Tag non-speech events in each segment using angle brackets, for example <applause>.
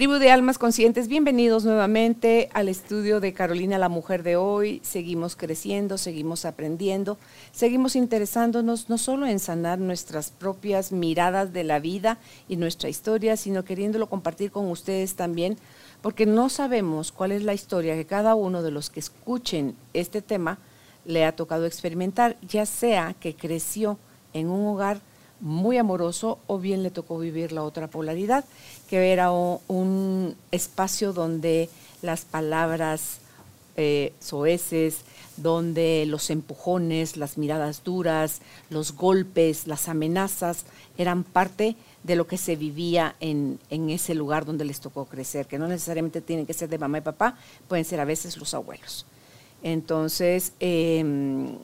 Tribu de Almas Conscientes, bienvenidos nuevamente al estudio de Carolina la Mujer de hoy. Seguimos creciendo, seguimos aprendiendo, seguimos interesándonos no solo en sanar nuestras propias miradas de la vida y nuestra historia, sino queriéndolo compartir con ustedes también, porque no sabemos cuál es la historia que cada uno de los que escuchen este tema le ha tocado experimentar, ya sea que creció en un hogar muy amoroso o bien le tocó vivir la otra polaridad, que era un, espacio donde las palabras eh, soeces, donde los empujones, las miradas duras, los golpes, las amenazas eran parte de lo que se vivía en, ese lugar donde les tocó crecer, que no necesariamente tienen que ser de mamá y papá, pueden ser a veces los abuelos. Entonces, em,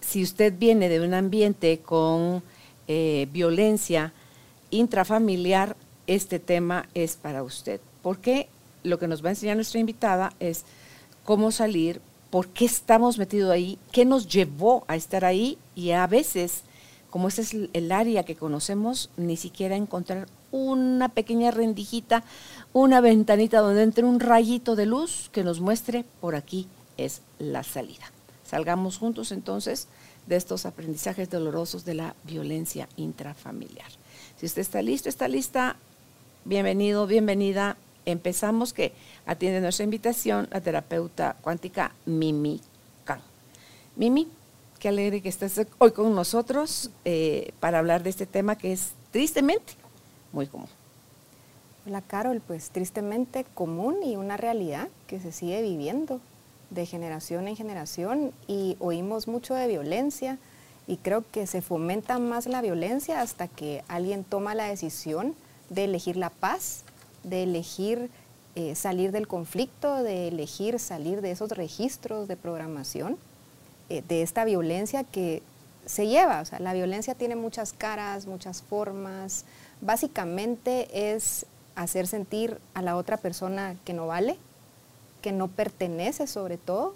si usted viene de un ambiente con eh, violencia intrafamiliar, este tema es para usted. Porque lo que nos va a enseñar nuestra invitada es cómo salir, por qué estamos metidos ahí, qué nos llevó a estar ahí y a veces, como ese es el área que conocemos, ni siquiera encontrar una pequeña rendijita, una ventanita donde entre un rayito de luz que nos muestre por aquí es la salida. Salgamos juntos entonces de estos aprendizajes dolorosos de la violencia intrafamiliar. Si usted está listo, está lista, bienvenido, bienvenida. Empezamos que atiende nuestra invitación la terapeuta cuántica Mimi Khan. Mimi, qué alegre que estés hoy con nosotros eh, para hablar de este tema que es tristemente muy común. Hola Carol, pues tristemente común y una realidad que se sigue viviendo de generación en generación y oímos mucho de violencia y creo que se fomenta más la violencia hasta que alguien toma la decisión de elegir la paz, de elegir eh, salir del conflicto, de elegir salir de esos registros de programación, eh, de esta violencia que se lleva. O sea, la violencia tiene muchas caras, muchas formas. Básicamente es hacer sentir a la otra persona que no vale, que no pertenece sobre todo.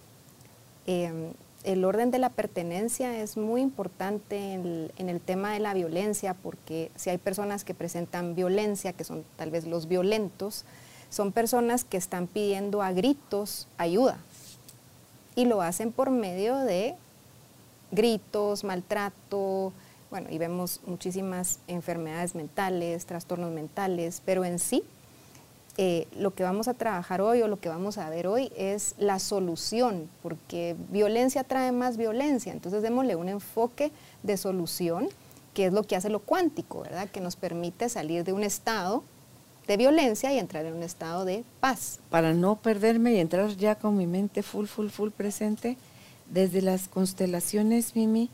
Em, el orden de la pertenencia es muy importante en el, tema de la violencia porque si hay personas que presentan violencia, que son tal vez los violentos, son personas que están pidiendo a gritos ayuda. Y lo hacen por medio de gritos, maltrato, bueno, y vemos muchísimas enfermedades mentales, trastornos mentales, pero en sí eh, lo que vamos a trabajar hoy o lo que vamos a ver hoy es la solución, porque violencia trae más violencia, entonces démosle un enfoque de solución, que es lo que hace lo cuántico, ¿verdad? Que nos permite salir de un estado de violencia y entrar en un estado de paz. Para no perderme y entrar ya con mi mente full, full, full presente, desde las constelaciones, Mimi,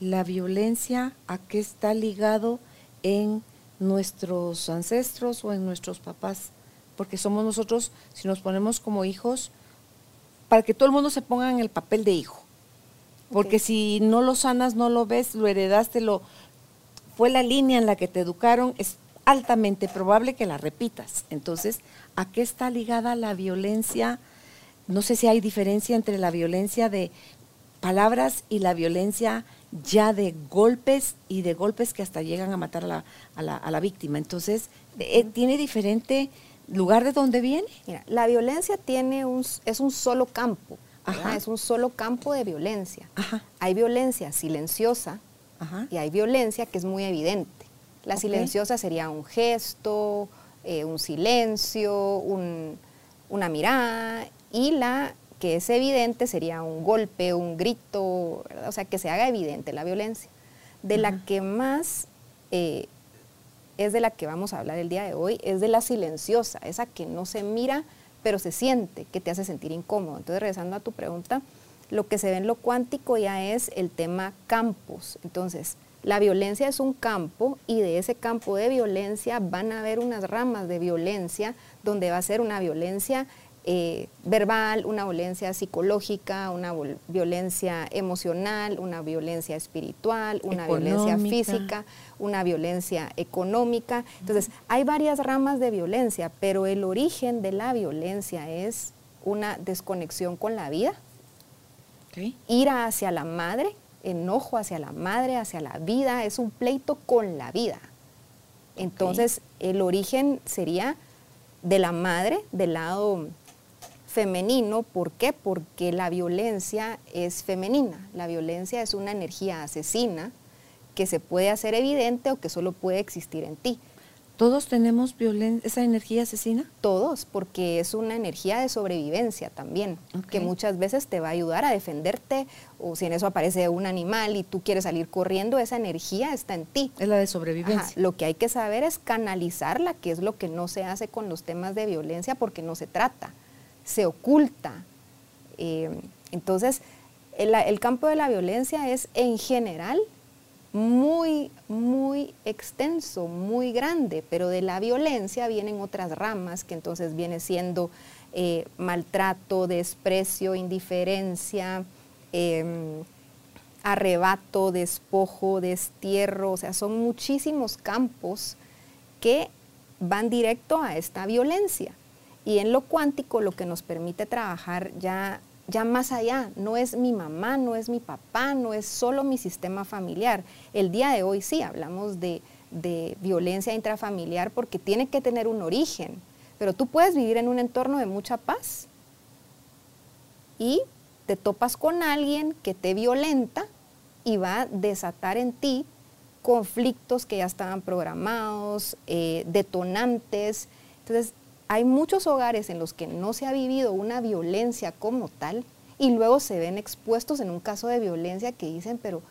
la violencia a qué está ligado en nuestros ancestros o en nuestros papás porque somos nosotros, si nos ponemos como hijos, para que todo el mundo se ponga en el papel de hijo. Porque si no lo sanas, no lo ves, lo heredaste, lo fue la línea en la que te educaron, es altamente probable que la repitas. Entonces, ¿a qué está ligada la violencia? No sé si hay diferencia entre la violencia de palabras y la violencia ya de golpes y de golpes que hasta llegan a matar a la, a la, víctima. Entonces, eh, tiene diferente lugar de donde viene? Mira, la violencia tiene un, es un solo campo, es un solo campo de violencia. Hay violencia silenciosa y hay violencia que es muy evidente. La silenciosa sería un gesto, eh, un silencio, una mirada y la que es evidente sería un golpe, un grito, o sea, que se haga evidente la violencia. De la que más eh, es de la que vamos a hablar el día de hoy, es de la silenciosa, esa que no se mira, pero se siente, que te hace sentir incómodo. Entonces, regresando a tu pregunta, lo que se ve en lo cuántico ya es el tema campos. Entonces, la violencia es un campo y de ese campo de violencia van a haber unas ramas de violencia donde va a ser una violencia eh, verbal, una violencia psicológica, una violencia emocional, una violencia espiritual, una violencia física, una violencia económica. Entonces, hay varias ramas de violencia, pero el origen de la violencia es una desconexión con la vida, ira hacia la madre, enojo hacia la madre, hacia la vida, es un pleito con la vida. Entonces, el origen sería de la madre, del lado femenino. ¿Por qué? Porque la violencia es femenina. La violencia es una energía asesina que se puede hacer evidente o que solo puede existir en ti. ¿Todos tenemos esa energía asesina? Todos, porque es una energía de sobrevivencia también, que muchas veces te va a ayudar a defenderte o si en eso aparece un animal y tú quieres salir corriendo, esa energía está en ti. Es la de sobrevivencia. Lo que hay que saber es canalizarla, que es lo que no se hace con los temas de violencia porque no se trata, se oculta. Eh, entonces, el campo de la violencia es en general muy, muy extenso, muy grande, pero de la violencia vienen otras ramas que entonces viene siendo eh, maltrato, desprecio, indiferencia, em, arrebato, despojo, destierro, o sea, son muchísimos campos que van directo a esta violencia. Y en lo cuántico lo que nos permite trabajar ya ya más allá, no es mi mamá, no es mi papá, no es solo mi sistema familiar. El día de hoy sí hablamos de, violencia intrafamiliar porque tiene que tener un origen, pero tú puedes vivir en un entorno de mucha paz y te topas con alguien que te violenta y va a desatar en ti conflictos que ya estaban programados, eh, detonantes. Entonces, hay muchos hogares en los que no se ha vivido una violencia como tal y luego se ven expuestos en un caso de violencia que dicen, pero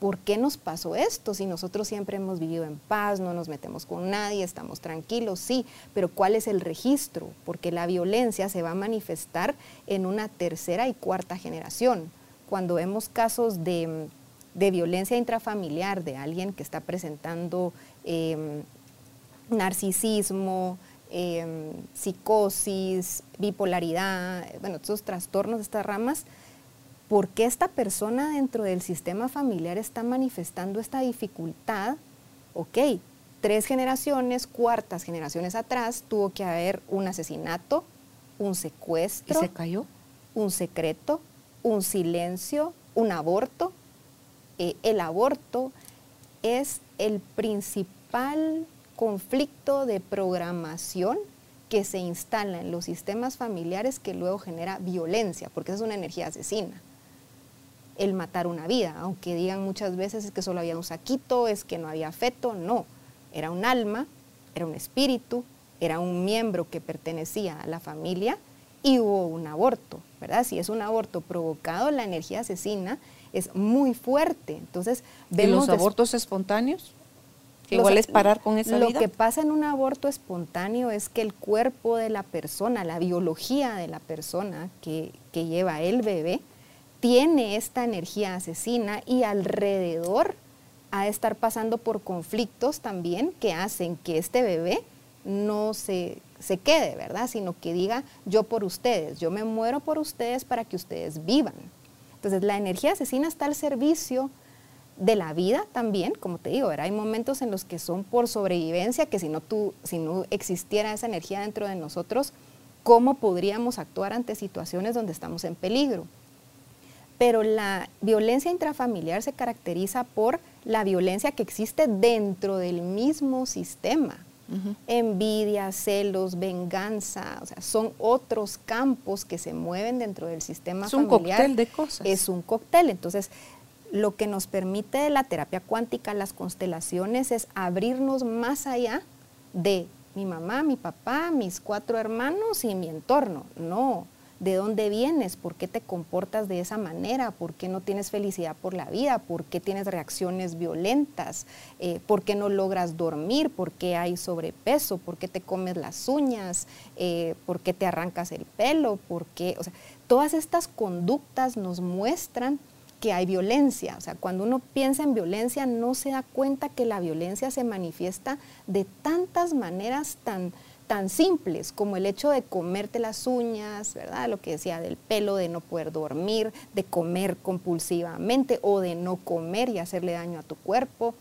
¿por qué nos pasó esto? Si nosotros siempre hemos vivido en paz, no nos metemos con nadie, estamos tranquilos, sí, pero ¿cuál es el registro? Porque la violencia se va a manifestar en una tercera y cuarta generación. Cuando vemos casos de, violencia intrafamiliar de alguien que está presentando em, narcisismo, Em, psicosis, bipolaridad, bueno, esos trastornos, estas ramas, ¿por qué esta persona dentro del sistema familiar está manifestando esta dificultad? Ok, tres generaciones, cuartas generaciones atrás, tuvo que haber un asesinato, un secuestro. ¿Y se cayó? Un secreto, un silencio, un aborto. Eh, el aborto es el principal conflicto de programación que se instala en los sistemas familiares que luego genera violencia, porque esa es una energía asesina. El matar una vida, aunque digan muchas veces es que solo había un saquito, es que no había feto, no. Era un alma, era un espíritu, era un miembro que pertenecía a la familia y hubo un aborto, ¿verdad? Si es un aborto provocado, la energía asesina es muy fuerte. Entonces, vemos ¿Y los abortos espontáneos? Igual es parar con esa lo que pasa en un aborto espontáneo es que el cuerpo de la persona, la biología de la persona que, lleva el bebé, tiene esta energía asesina y alrededor a estar pasando por conflictos también que hacen que este bebé no se, se quede, ¿verdad? Sino que diga yo por ustedes, yo me muero por ustedes para que ustedes vivan. Entonces la energía asesina está al servicio de la vida también, como te digo, hay momentos en los que son por sobrevivencia, que si no, tú, si no existiera esa energía dentro de nosotros, ¿cómo podríamos actuar ante situaciones donde estamos en peligro? Pero la violencia intrafamiliar se caracteriza por la violencia que existe dentro del mismo sistema. Envidia, celos, venganza, o sea, son otros campos que se mueven dentro del sistema familiar. Es un cóctel de cosas. Es un cóctel. Entonces, lo que nos permite la terapia cuántica, las constelaciones, es abrirnos más allá de mi mamá, mi papá, mis cuatro hermanos y mi entorno. No, ¿de dónde vienes? ¿Por qué te comportas de esa manera? ¿Por qué no tienes felicidad por la vida? ¿Por qué tienes reacciones violentas? Eh, ¿Por qué no logras dormir? ¿Por qué hay sobrepeso? ¿Por qué te comes las uñas? Eh, ¿Por qué te arrancas el pelo? ¿Por qué? O sea, todas estas conductas nos muestran que hay violencia. O sea, cuando uno piensa en violencia no se da cuenta que la violencia se manifiesta de tantas maneras tan, tan simples como el hecho de comerte las uñas, ¿verdad? Lo que decía del pelo, de no poder dormir, de comer compulsivamente o de no comer y hacerle daño a tu cuerpo.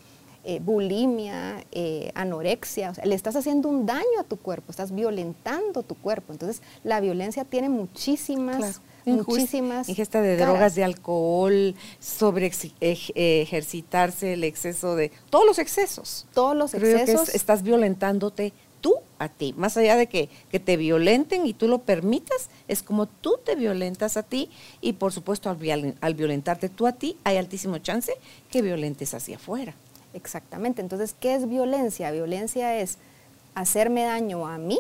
Eh, bulimia, eh, anorexia, o sea, le estás haciendo un daño a tu cuerpo, estás violentando tu cuerpo. Entonces, la violencia tiene muchísimas, muchísimas. Ingesta de drogas, de alcohol, sobre ejercitarse, el exceso de. Todos los excesos. Todos los excesos. estás violentándote tú a ti. Más allá de que, que, te violenten y tú lo permitas, es como tú te violentas a ti y por supuesto al, al violentarte tú a ti hay altísimo chance que violentes hacia afuera. Exactamente. Entonces, ¿qué es violencia? Violencia es hacerme daño a mí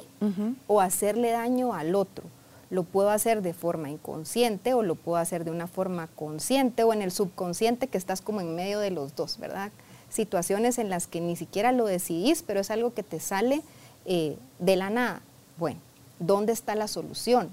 o hacerle daño al otro. Lo puedo hacer de forma inconsciente o lo puedo hacer de una forma consciente o en el subconsciente que estás como en medio de los dos, ¿verdad? Situaciones en las que ni siquiera lo decidís, pero es algo que te sale eh, de la nada. Bueno, ¿dónde está la solución?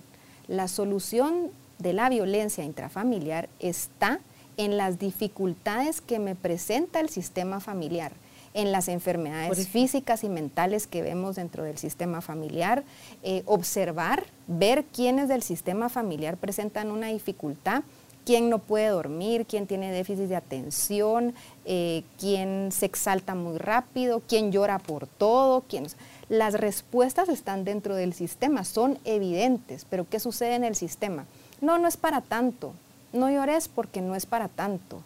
La solución de la violencia intrafamiliar está en las dificultades que me presenta el sistema familiar, en las enfermedades físicas y mentales que vemos dentro del sistema familiar, eh, observar, ver quiénes del sistema familiar presentan una dificultad, quién no puede dormir, quién tiene déficit de atención, eh, quién se exalta muy rápido, quién llora por todo, quién... Las respuestas están dentro del sistema, son evidentes, pero ¿qué sucede en el sistema? No, no es para tanto, no llores porque no es para tanto.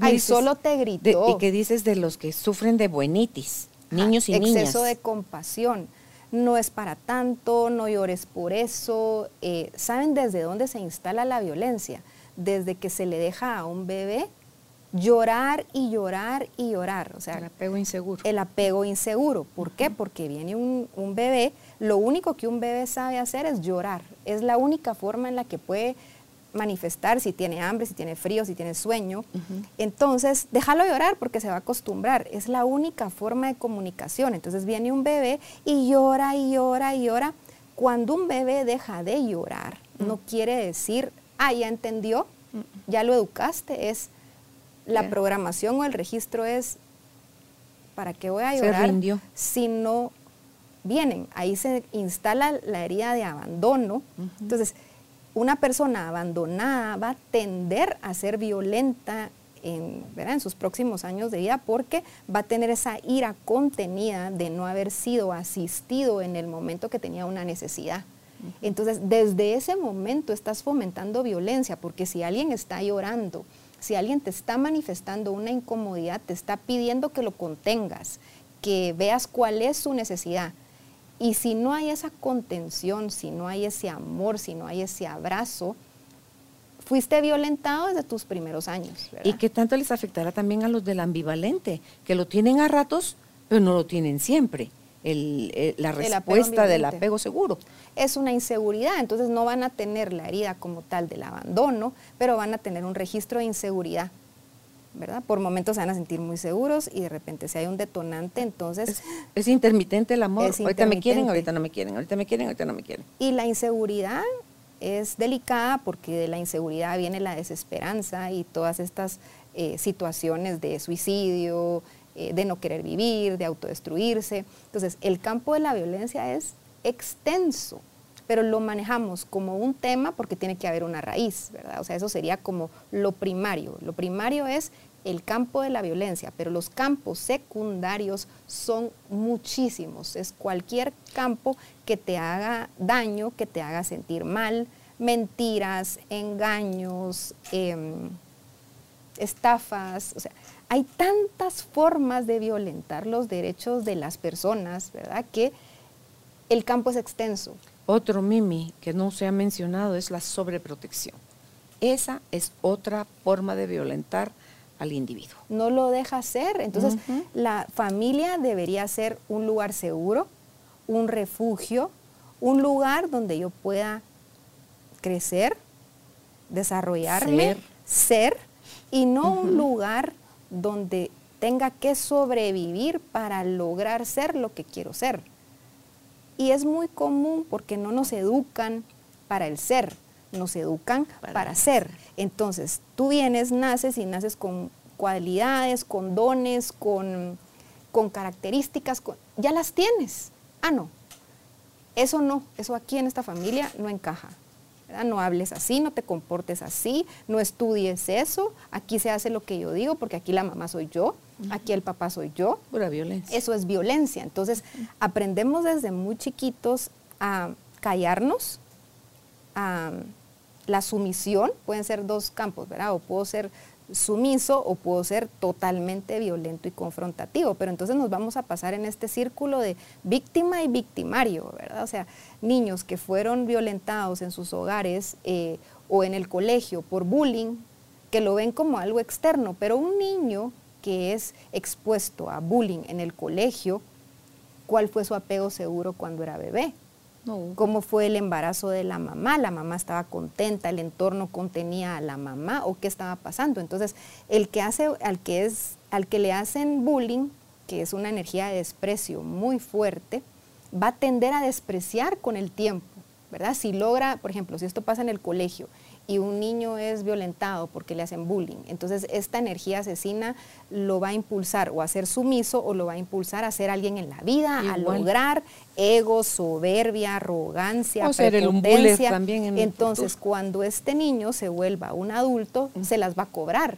Ay, solo te gritó. ¿Y qué dices de los que sufren de buenitis? Niños y niñas. Exceso de compasión. No es para tanto, no llores por eso. Eh, ¿Saben desde dónde se instala la violencia? Desde que se le deja a un bebé llorar y llorar y llorar. O sea, el apego inseguro. El apego inseguro. ¿Por qué? Porque viene un, un, bebé, lo único que un bebé sabe hacer es llorar. Es la única forma en la que puede manifestar si tiene hambre, si tiene frío, si tiene sueño. Entonces, déjalo llorar porque se va a acostumbrar. Es la única forma de comunicación. Entonces viene un bebé y llora y llora y llora. Cuando un bebé deja de llorar, no quiere decir, ah, ya entendió, ya lo educaste. Es la programación o el registro es, ¿para qué voy a llorar si no vienen? Ahí se instala la herida de abandono. Entonces, una persona abandonada va a tender a ser violenta en, en, sus próximos años de vida porque va a tener esa ira contenida de no haber sido asistido en el momento que tenía una necesidad. Entonces, desde ese momento estás fomentando violencia, porque si alguien está llorando, si alguien te está manifestando una incomodidad, te está pidiendo que lo contengas, que veas cuál es su necesidad, y si no hay esa contención, si no hay ese amor, si no hay ese abrazo, fuiste violentado desde tus primeros años. ¿Y qué tanto les afectará también a los del ambivalente, que lo tienen a ratos, pero no lo tienen siempre? la respuesta del apego seguro. Es una inseguridad, entonces no van a tener la herida como tal del abandono, pero van a tener un registro de inseguridad ¿verdad? Por momentos se van a sentir muy seguros y de repente si hay un detonante, entonces... Es, intermitente el amor, ahorita me quieren, ahorita no me quieren, ahorita me quieren, ahorita no me quieren. Y la inseguridad es delicada porque de la inseguridad viene la desesperanza y todas estas eh, situaciones de suicidio, eh, de no querer vivir, de autodestruirse. Entonces, el campo de la violencia es extenso, pero lo manejamos como un tema porque tiene que haber una raíz, ¿verdad? O sea, eso sería como lo primario. Lo primario es el campo de la violencia, pero los campos secundarios son muchísimos. Es cualquier campo que te haga daño, que te haga sentir mal, mentiras, engaños, em, estafas, o sea, hay tantas formas de violentar los derechos de las personas, ¿verdad? Que el campo es extenso. Otro mimi que no se ha mencionado es la sobreprotección. Esa es otra forma de violentar al individuo. No lo deja ser. Entonces, la familia debería ser un lugar seguro, un refugio, un lugar donde yo pueda crecer, desarrollarme, ser, y no un lugar donde tenga que sobrevivir para lograr ser lo que quiero ser. Y es muy común porque no nos educan para el ser, nos educan para, ser. Entonces, tú vienes, naces y naces con cualidades, con dones, con, con características, ya las tienes. Ah, no. eso no, eso aquí en esta familia no encaja. No hables así, no te comportes así, no estudies eso, aquí se hace lo que yo digo porque aquí la mamá soy yo, aquí el papá soy yo. Pura violencia. Eso es violencia. Entonces, aprendemos desde muy chiquitos a callarnos, a la sumisión, pueden ser dos campos, ¿verdad? O puedo ser sumiso o puedo ser totalmente violento y confrontativo, pero entonces nos vamos a pasar en este círculo de víctima y victimario, ¿verdad? O sea, niños que fueron violentados en sus hogares eh, o en el colegio por bullying, que lo ven como algo externo, pero un niño que es expuesto a bullying en el colegio, ¿cuál fue su apego seguro cuando era bebé? Cómo fue el embarazo de la mamá, la mamá estaba contenta, el entorno contenía a la mamá o qué estaba pasando. Entonces, el que hace, al que es, al que le hacen bullying, que es una energía de desprecio muy fuerte, va a tender a despreciar con el tiempo, ¿verdad? Si logra, por ejemplo, si esto pasa en el colegio y un niño es violentado porque le hacen bullying, entonces esta energía asesina lo va a impulsar o a ser sumiso o lo va a impulsar a ser alguien en la vida, a lograr ego, soberbia, arrogancia, o ser también entonces, cuando este niño se vuelva un adulto, se las va a cobrar.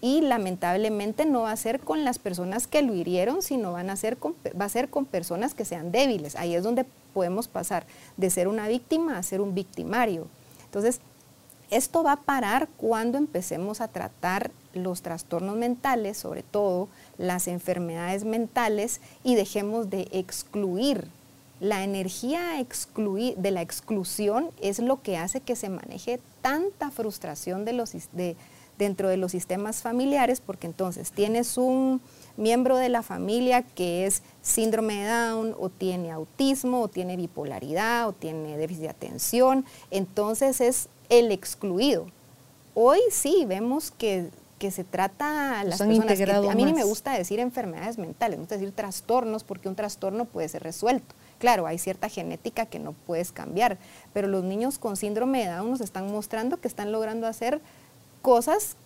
Y lamentablemente no va a ser con las personas que lo hirieron, sino van a ser va a ser con personas que sean débiles. Ahí es donde podemos pasar de ser una víctima a ser un victimario. Entonces, esto va a parar cuando empecemos a tratar los trastornos mentales, sobre todo las enfermedades mentales, y dejemos de excluir. La energía de la exclusión es lo que hace que se maneje tanta frustración dentro de los sistemas familiares, porque entonces tienes un miembro de la familia que es síndrome de Down o tiene autismo o tiene bipolaridad o tiene déficit de atención, entonces es el excluido. Hoy sí vemos que, se trata a las personas que, a mí ni me gusta decir enfermedades mentales, me gusta decir trastornos porque un trastorno puede ser resuelto. Claro, hay cierta genética que no puedes cambiar, pero los niños con síndrome de Down nos están mostrando que están logrando hacer cosas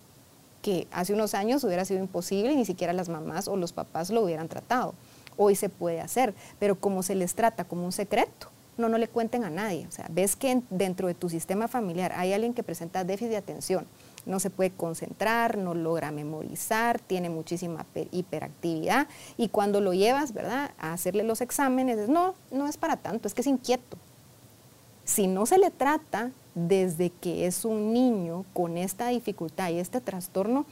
que hace unos años hubiera sido imposible ni siquiera las mamás o los papás lo hubieran tratado. Hoy se puede hacer, pero como se les trata como un secreto, no, no le cuenten a nadie. O sea, ves que dentro de tu sistema familiar hay alguien que presenta déficit de atención, no se puede concentrar, no logra memorizar, tiene muchísima hiperactividad y cuando lo llevas, ¿verdad?, a hacerle los exámenes, no, no es para tanto, es que es inquieto. Si no se le trata desde que es un niño con esta dificultad y este trastorno,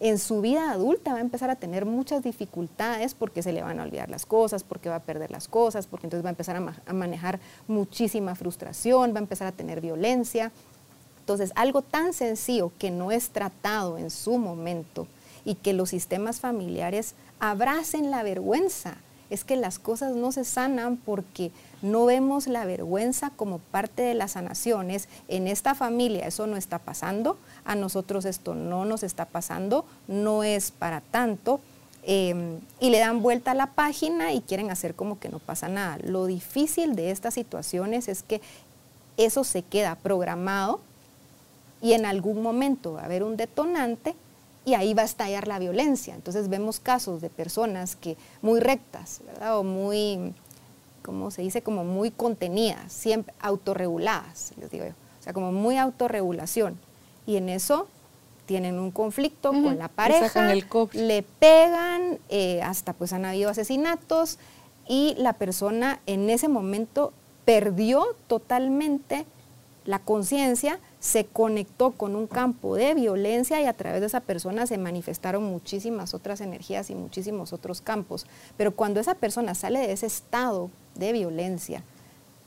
en su vida adulta va a empezar a tener muchas dificultades porque se le van a olvidar las cosas, porque va a perder las cosas, porque entonces va a empezar a, manejar muchísima frustración, va a empezar a tener violencia. Entonces, algo tan sencillo que no es tratado en su momento y que los sistemas familiares abracen la vergüenza, es que las cosas no se sanan porque no vemos la vergüenza como parte de las sanaciones. En esta familia eso no está pasando, a nosotros esto no nos está pasando, no es para tanto. Em, y le dan vuelta a la página y quieren hacer como que no pasa nada. Lo difícil de estas situaciones es que eso se queda programado y en algún momento va a haber un detonante y ahí va a estallar la violencia. Entonces vemos casos de personas que muy rectas, ¿verdad? O muy, ¿cómo se dice? Como muy contenidas, siempre autorreguladas, les digo yo. O sea, como muy autorregulación. Y en eso tienen un conflicto con la pareja, le pegan, eh, hasta pues han habido asesinatos y la persona en ese momento perdió totalmente la conciencia se conectó con un campo de violencia y a través de esa persona se manifestaron muchísimas otras energías y muchísimos otros campos. Pero cuando esa persona sale de ese estado de violencia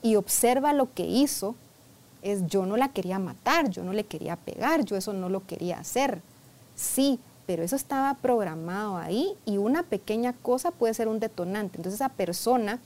y observa lo que hizo, es yo no la quería matar, yo no le quería pegar, yo eso no lo quería hacer. Sí, pero eso estaba programado ahí y una pequeña cosa puede ser un detonante. Entonces esa persona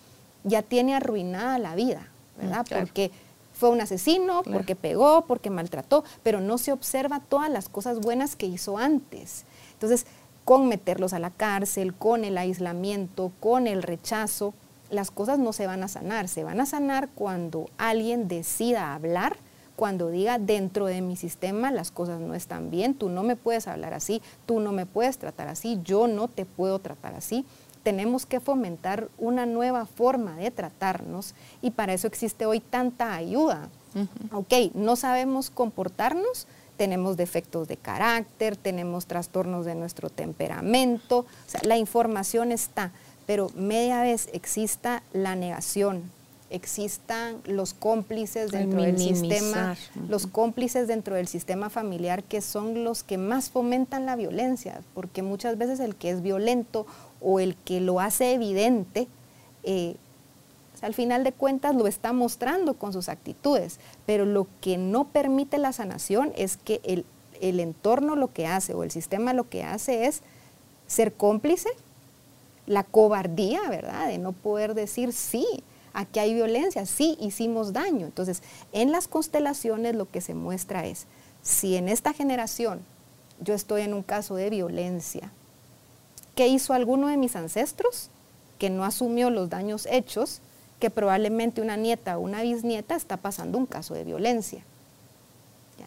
ya tiene arruinada la vida, ¿verdad? Mm, Porque fue un asesino, porque pegó, porque maltrató, pero no se observa todas las cosas buenas que hizo antes. Entonces, con meterlos a la cárcel, con el aislamiento, con el rechazo, las cosas no se van a sanar. Se van a sanar cuando alguien decida hablar, cuando diga dentro de mi sistema las cosas no están bien, tú no me puedes hablar así, tú no me puedes tratar así, yo no te puedo tratar así, tenemos que fomentar una nueva forma de tratarnos y para eso existe hoy tanta ayuda. Ok, no sabemos comportarnos, tenemos defectos de carácter, tenemos trastornos de nuestro temperamento, o sea, la información está, pero media vez exista la negación, existan los cómplices dentro del sistema, los cómplices dentro del sistema familiar que son los que más fomentan la violencia, porque muchas veces el que es violento o el que lo hace evidente, eh, al final de cuentas lo está mostrando con sus actitudes, pero lo que no permite la sanación es que el, el entorno lo que hace o el sistema lo que hace es ser cómplice, la cobardía, ¿verdad? De no poder decir sí, aquí hay violencia, sí hicimos daño. Entonces, en las constelaciones lo que se muestra es, si en esta generación yo estoy en un caso de violencia, ¿qué hizo alguno de mis ancestros que no asumió los daños hechos? Que probablemente una nieta o una bisnieta está pasando un caso de violencia.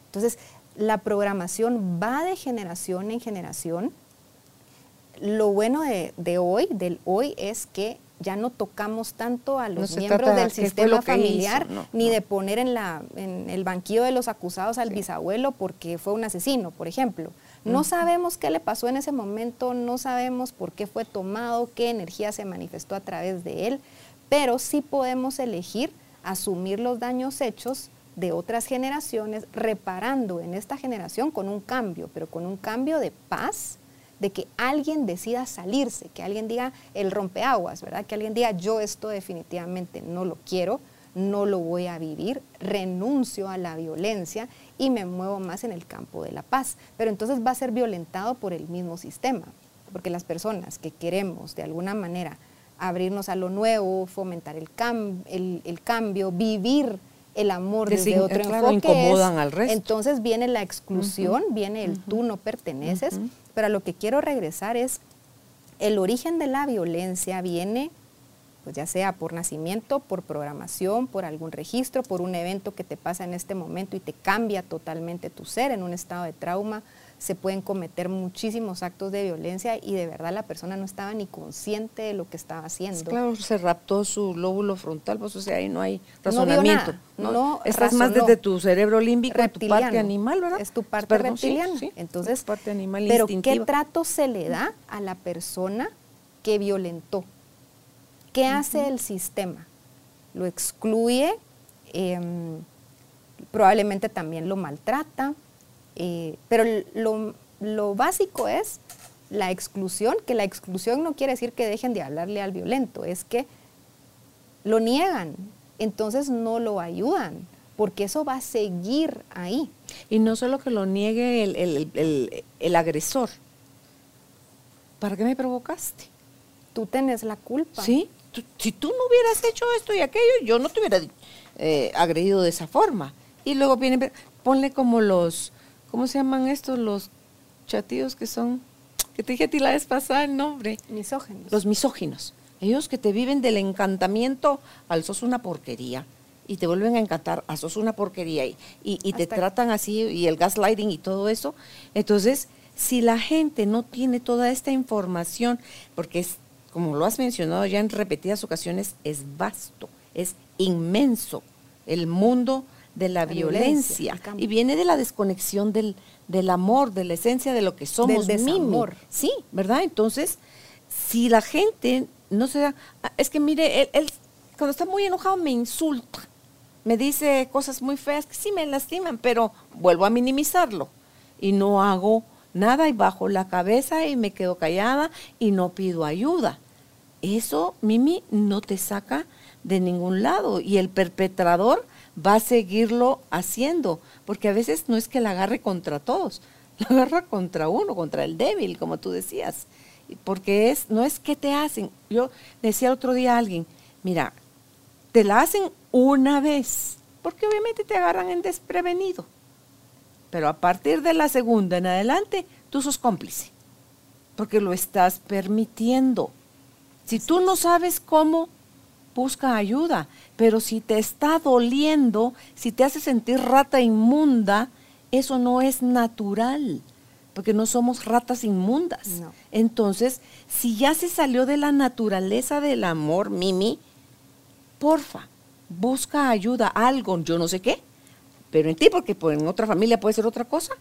Entonces, la programación va de generación en generación. Lo bueno de, de hoy, del hoy, es que ya no tocamos tanto a los miembros del sistema familiar, ni de poner en, la, en el banquillo de los acusados al bisabuelo porque fue un asesino, por ejemplo. No sabemos qué le pasó en ese momento, no sabemos por qué fue tomado, qué energía se manifestó a través de él, pero sí podemos elegir asumir los daños hechos de otras generaciones, reparando en esta generación con un cambio, pero con un cambio de paz, de que alguien decida salirse, que alguien diga el rompeaguas, ¿verdad? Que alguien diga yo esto definitivamente no lo quiero, no lo voy a vivir, renuncio a la violencia y me muevo más en el campo de la paz. Pero entonces va a ser violentado por el mismo sistema, porque las personas que queremos de alguna manera abrirnos a lo nuevo, fomentar el, el, cambio, vivir el amor desde otro enfoque. incomodan al resto. Entonces viene la exclusión, viene el tú no perteneces, pero a lo que quiero regresar es el origen de la violencia viene pues ya sea por nacimiento, por programación, por algún registro, por un evento que te pasa en este momento y te cambia totalmente tu ser en un estado de trauma, se pueden cometer muchísimos actos de violencia y de verdad la persona no estaba ni consciente de lo que estaba haciendo. Claro, se raptó su lóbulo frontal, pues o sea, ahí no hay razonamiento. No, no, Estás más desde tu cerebro límbico, tu parte animal, ¿verdad? Es tu parte reptiliana. Entonces, parte animal pero ¿qué trato se le da a la persona que violentó? ¿Qué hace el sistema? Lo excluye, em, probablemente también lo maltrata, eh, pero lo, básico es la exclusión, que la exclusión no quiere decir que dejen de hablarle al violento, es que lo niegan, entonces no lo ayudan, porque eso va a seguir ahí. Y no solo que lo niegue el agresor, ¿para qué me provocaste? Tú tenés la culpa. Sí, si tú no hubieras hecho esto y aquello, yo no te hubiera eh, agredido de esa forma. Y luego viene, ponle como los, ¿cómo se llaman estos? Los chatíos que son, que te dije a ti la vez pasada el nombre. Misóginos. Los misóginos. Ellos que te viven del encantamiento al sos una porquería y te vuelven a encantar, a sos una porquería y, y, te tratan así y el gaslighting y todo eso. Entonces, si la gente no tiene toda esta información, porque es como lo has mencionado ya en repetidas ocasiones, es vasto, es inmenso el mundo de la, violencia, y viene de la desconexión del, del, amor, de la esencia de lo que somos. Del amor. Sí, ¿verdad? Entonces, si la gente no se da... Ah, es que mire, él, él, cuando está muy enojado me insulta, me dice cosas muy feas que sí me lastiman, pero vuelvo a minimizarlo y no hago nada y bajo la cabeza y me quedo callada y no pido ayuda. Eso, Mimi, no te saca de ningún lado y el perpetrador va a seguirlo haciendo, porque a veces no es que la agarre contra todos, <laughs> la agarra contra uno, contra el débil, como tú decías, porque es no es que te hacen. Yo decía otro día a alguien, mira, te la hacen una vez, porque obviamente te agarran en desprevenido pero a partir de la segunda en adelante, tú sos cómplice, porque lo estás permitiendo. Si tú no sabes cómo, busca ayuda, pero si te está doliendo, si te hace sentir rata inmunda, eso no es natural, porque no somos ratas inmundas. Entonces, si ya se salió de la naturaleza del amor, Mimi, porfa, busca ayuda, algo, yo no sé qué, pero en ti, porque en otra familia puede ser otra cosa,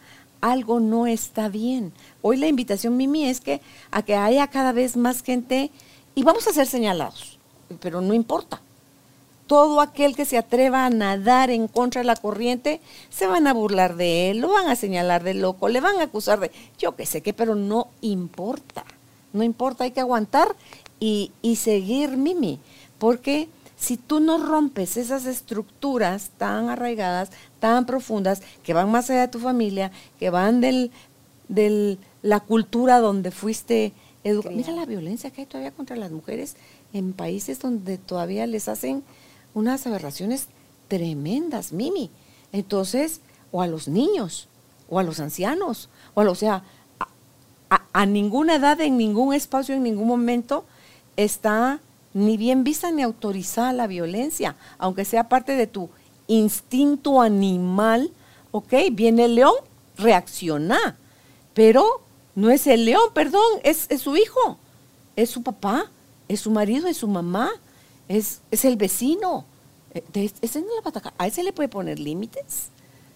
algo no está bien. Hoy la invitación, Mimi, es que a que haya cada vez más gente y vamos a ser señalados, pero no importa. Todo aquel que se atreva a nadar en contra de la corriente, se van a burlar de él, lo van a señalar de loco, le van a acusar de yo qué sé qué, pero no importa. No importa, hay que aguantar y seguir, Mimi, porque si tú no rompes esas estructuras tan arraigadas, tan profundas, que van más allá de tu familia, que van de del, la cultura donde fuiste educado. Mira la violencia que hay todavía contra las mujeres en países donde todavía les hacen unas aberraciones tremendas, Mimi. Entonces, o a los niños, o a los ancianos, o a, o sea, a ninguna edad, en ningún espacio, en ningún momento está ni bien vista ni autorizada la violencia, aunque sea parte de tu instinto animal, ok, viene el león, reacciona, pero no es el león, perdón, es, su hijo, es su papá, es su marido, es su mamá, es, es el vecino. Eh, ese no a ese le puede poner límites.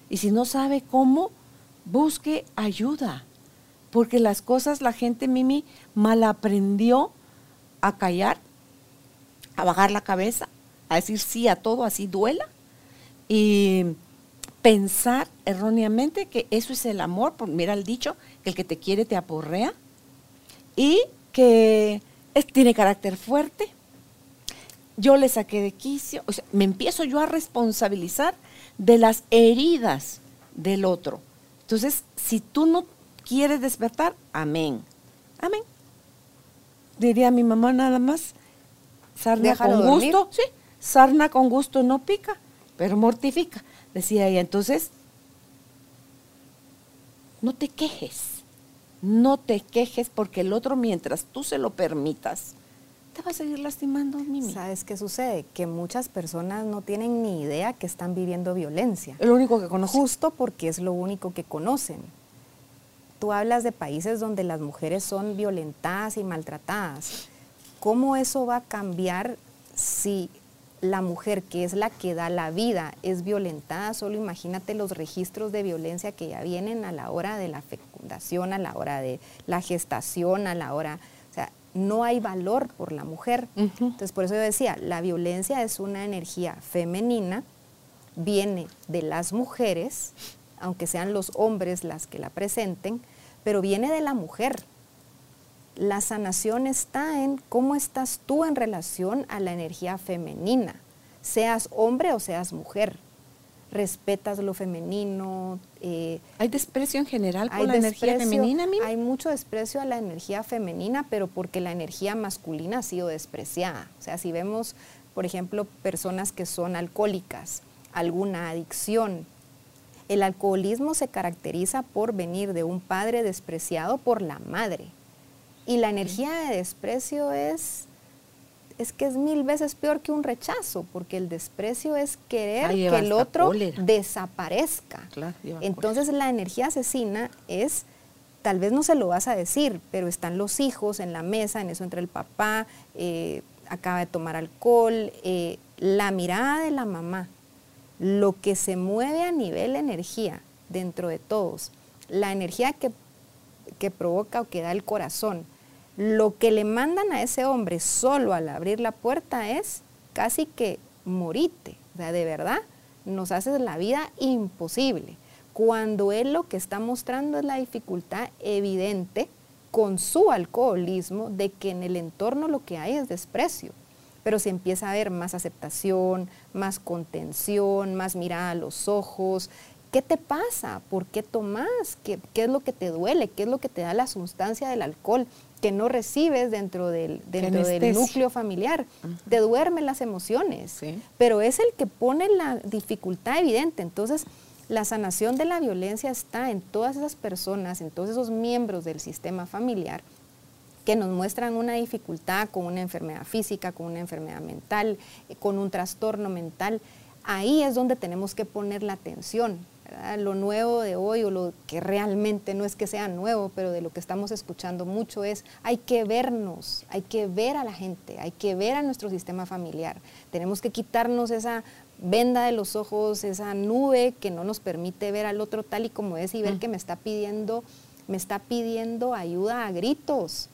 Y si no sabe cómo, busque ayuda. Porque las cosas la gente, Mimi, mal aprendió a callar a bajar la cabeza, a decir sí a todo, así duela, y pensar erróneamente que eso es el amor, mira el dicho, que el que te quiere te aporrea, y que tiene carácter fuerte. Yo le saqué de quicio, o sea, me empiezo yo a responsabilizar de las heridas del otro. Entonces, si tú no quieres despertar, amén. Amén. Diría mi mamá nada más, Sarna con gusto, sí, sarna con gusto no pica, pero mortifica, decía ella. Entonces, no te quejes, no te quejes porque el otro, mientras tú se lo permitas, te va a seguir lastimando, Mimi. ¿Sabes qué sucede? Que muchas personas no tienen ni idea que están viviendo violencia. Es lo único que conocen. Justo porque es lo único que conocen. Tú hablas de países donde las mujeres son violentadas y maltratadas. ¿Cómo eso va a cambiar si la mujer, que es la que da la vida, es violentada? Solo imagínate los registros de violencia que ya vienen a la hora de la fecundación, a la hora de la gestación, a la hora... O sea, no hay valor por la mujer. Entonces, por eso yo decía, la violencia es una energía femenina, viene de las mujeres, aunque sean los hombres las que la presenten, pero viene de la mujer. La sanación está en cómo estás tú en relación a la energía femenina, seas hombre o seas mujer. Respetas lo femenino. Eh, ¿Hay desprecio en general por la energía femenina? Hay mucho desprecio a la energía femenina, pero porque la energía masculina ha sido despreciada. O sea, si vemos, por ejemplo, personas que son alcohólicas, alguna adicción, el alcoholismo se caracteriza por venir de un padre despreciado por la madre. Y la energía de desprecio es, es que es mil veces peor que un rechazo, porque el desprecio es querer que el otro desaparezca. Entonces la energía asesina es, tal vez no se lo vas a decir, pero están los hijos en la mesa, en eso entra el papá, eh, acaba de tomar alcohol, eh, la mirada de la mamá, lo que se mueve a nivel energía dentro de todos, la energía que que provoca o que da el corazón. Lo que le mandan a ese hombre solo al abrir la puerta es casi que morite. O sea, de verdad, nos hace la vida imposible. Cuando él lo que está mostrando es la dificultad evidente con su alcoholismo de que en el entorno lo que hay es desprecio. Pero se empieza a ver más aceptación, más contención, más mirada a los ojos, ¿Qué te pasa? ¿Por qué tomas? ¿Qué, es lo que te duele? ¿Qué es lo que te da la sustancia del alcohol que no recibes dentro del, dentro del núcleo familiar? Te duermen las emociones, pero es el que pone la dificultad evidente. Entonces, la sanación de la violencia está en todas esas personas, en todos esos miembros del sistema familiar que nos muestran una dificultad con una enfermedad física, con una enfermedad mental, con un trastorno mental. Ahí es donde tenemos que poner la atención Lo nuevo de hoy o lo que realmente no es que sea nuevo, pero de lo que estamos escuchando mucho es hay que vernos, hay que ver a la gente, hay que ver a nuestro sistema familiar. Tenemos que quitarnos esa venda de los ojos, esa nube que no nos permite ver al otro tal y como es y ver mm. que me está pidiendo, me está pidiendo ayuda a gritos.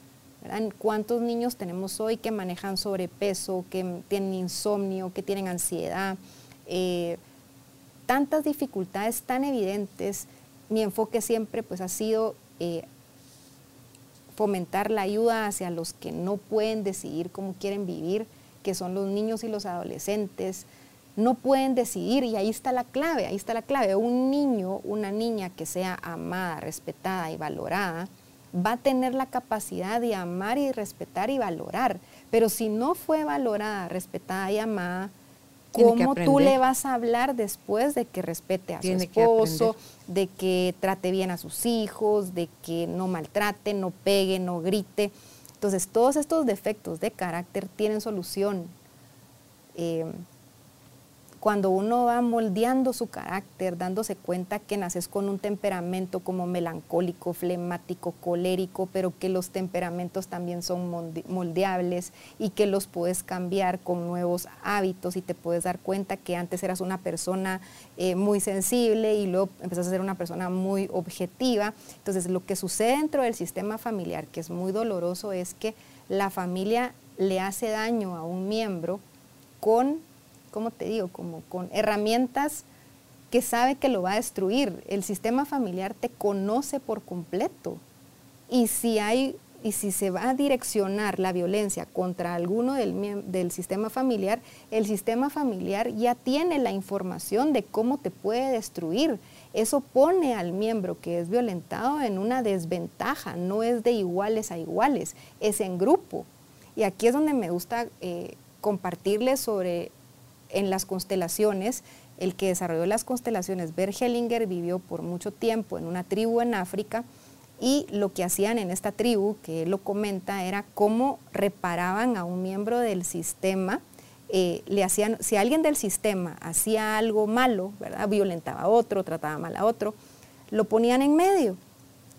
¿Cuántos niños tenemos hoy que manejan sobrepeso, que tienen insomnio, que tienen ansiedad? Eh, tantas dificultades tan evidentes, mi enfoque siempre pues ha sido eh, fomentar la ayuda hacia los que no pueden decidir cómo quieren vivir, que son los niños y los adolescentes, no pueden decidir y ahí está la clave, ahí está la clave. Un niño, una niña que sea amada, respetada y valorada, va a tener la capacidad de amar y respetar y valorar. Pero si no fue valorada, respetada y amada, ¿Cómo tú le vas a hablar después de que respete a su esposo, de que trate bien a sus hijos, de que no maltrate, no pegue, no grite? Entonces, todos estos defectos de carácter tienen solución. Eh, cuando uno va moldeando su carácter, dándose cuenta que naces con un temperamento como melancólico, flemático, colérico, pero que los temperamentos también son moldeables y que los puedes cambiar con nuevos hábitos y te puedes dar cuenta que antes eras una persona eh, muy sensible y luego empezaste a ser una persona muy objetiva. Entonces, lo que sucede dentro del sistema familiar, que es muy doloroso, es que la familia le hace daño a un miembro con ¿cómo te digo? Como con herramientas que sabe que lo va a destruir. El sistema familiar te conoce por completo. Y si hay y si se va a direccionar la violencia contra alguno del, del, sistema familiar, el sistema familiar ya tiene la información de cómo te puede destruir. Eso pone al miembro que es violentado en una desventaja, no es de iguales a iguales, es en grupo. Y aquí es donde me gusta eh, compartirles sobre en las constelaciones, el que desarrolló las constelaciones, Bert Hellinger, vivió por mucho tiempo en una tribu en África y lo que hacían en esta tribu, que él lo comenta, era cómo reparaban a un miembro del sistema. Eh, le hacían, si alguien del sistema hacía algo malo, ¿verdad? violentaba a otro, trataba mal a otro, lo ponían en medio.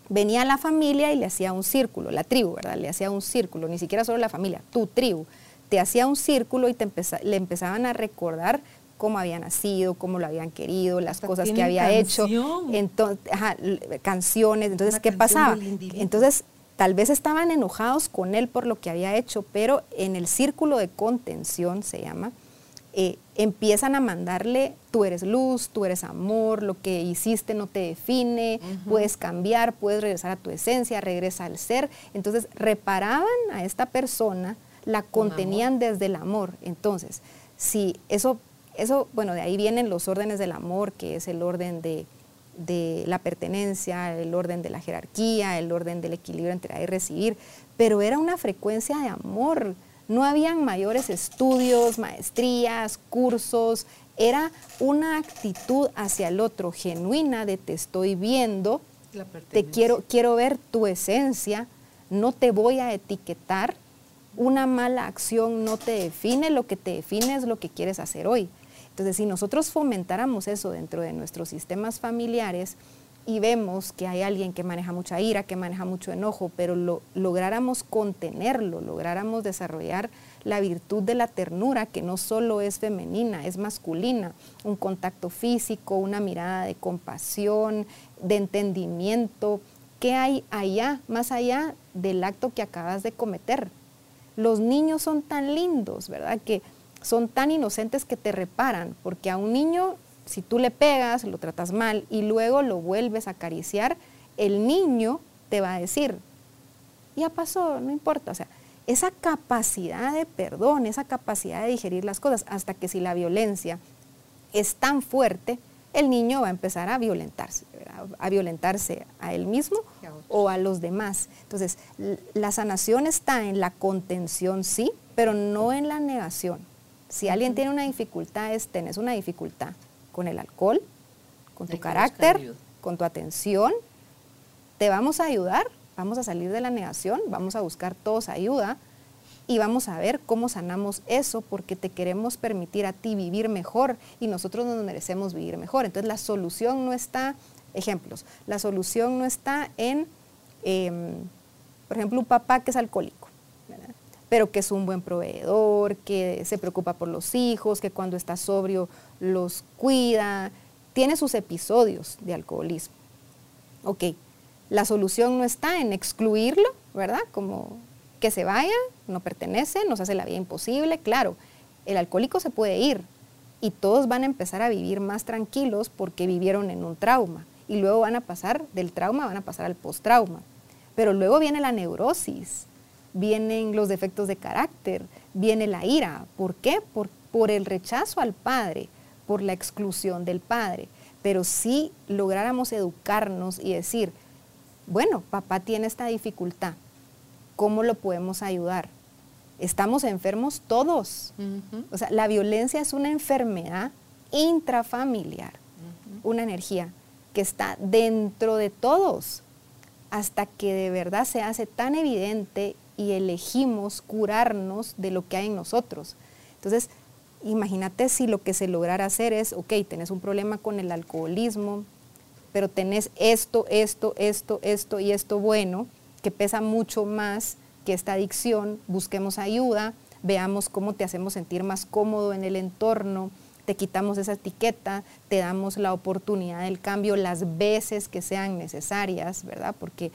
Venía la familia y le hacía un círculo, la tribu, ¿verdad? Le hacía un círculo, ni siquiera solo la familia, tu tribu te hacía un círculo y te le empezaban a recordar cómo había nacido, cómo lo habían querido, las cosas que había hecho, entonces, canciones, entonces, ¿qué pasaba? Entonces, tal vez estaban enojados con él por lo que había hecho, pero en el círculo de contención, se llama, eh, empiezan a mandarle, tú eres luz, tú eres amor, lo que hiciste no te define, puedes cambiar, puedes regresar a tu esencia, regresa al ser. Entonces, reparaban a esta persona, la contenían desde el amor. Entonces, si eso, eso, bueno, de ahí vienen los órdenes del amor, que es el orden de, la pertenencia, el orden de la jerarquía, el orden del equilibrio entre dar y recibir, pero era una frecuencia de amor. No habían mayores estudios, maestrías, cursos, era una actitud hacia el otro genuina de te estoy viendo, te quiero, quiero ver tu esencia, no te voy a etiquetar, una mala acción no te define, lo que te define es lo que quieres hacer hoy. Entonces, si nosotros fomentáramos eso dentro de nuestros sistemas familiares y vemos que hay alguien que maneja mucha ira, que maneja mucho enojo, pero lo, lográramos contenerlo, lográramos desarrollar la virtud de la ternura, que no solo es femenina, es masculina, un contacto físico, una mirada de compasión, de entendimiento, ¿qué hay allá, más allá del acto que acabas de cometer? Los niños son tan lindos, ¿verdad? Que son tan inocentes que te reparan, porque a un niño, si tú le pegas, lo tratas mal y luego lo vuelves a acariciar, el niño te va a decir, ya pasó, no importa. O sea, esa capacidad de perdón, esa capacidad de digerir las cosas, hasta que si la violencia es tan fuerte, el niño va a empezar a violentarse, a violentarse a él mismo o a los demás. Entonces, la sanación está en la contención, sí, pero no en la negación. Si alguien tiene una dificultad, es, tenés una dificultad con el alcohol, con tu carácter, con tu atención, te vamos a ayudar, vamos a salir de la negación, vamos a buscar todos ayuda, y vamos a ver cómo sanamos eso porque te queremos permitir a ti vivir mejor y nosotros nos merecemos vivir mejor. Entonces la solución no está, ejemplos, la solución no está en, em, por ejemplo, un papá que es alcohólico, pero que es un buen proveedor, que se preocupa por los hijos, que cuando está sobrio los cuida, tiene sus episodios de alcoholismo. Ok, la solución no está en excluirlo, ¿verdad? Como que se vaya, no pertenece, nos hace la vida imposible. Claro, el alcohólico se puede ir y todos van a empezar a vivir más tranquilos porque vivieron en un trauma y luego van a pasar del trauma, van a pasar al post-trauma. Pero luego viene la neurosis, vienen los defectos de carácter, viene la ira. ¿Por qué? Por, por el rechazo al padre, por la exclusión del padre. Pero si lográramos educarnos y decir, bueno, papá tiene esta dificultad, ¿cómo lo podemos ayudar? Estamos enfermos todos. O sea, la violencia es una enfermedad intrafamiliar, una energía que está dentro de todos, hasta que de verdad se hace tan evidente y elegimos curarnos de lo que hay en nosotros. Entonces, imagínate si lo que se lograra hacer es, ok, tenés un problema con el alcoholismo, pero tenés esto, esto, esto, esto y esto bueno, que pesa mucho más que esta adicción, busquemos ayuda, veamos cómo te hacemos sentir más cómodo en el entorno, te quitamos esa etiqueta, te damos la oportunidad del cambio las veces que sean necesarias, ¿verdad? Porque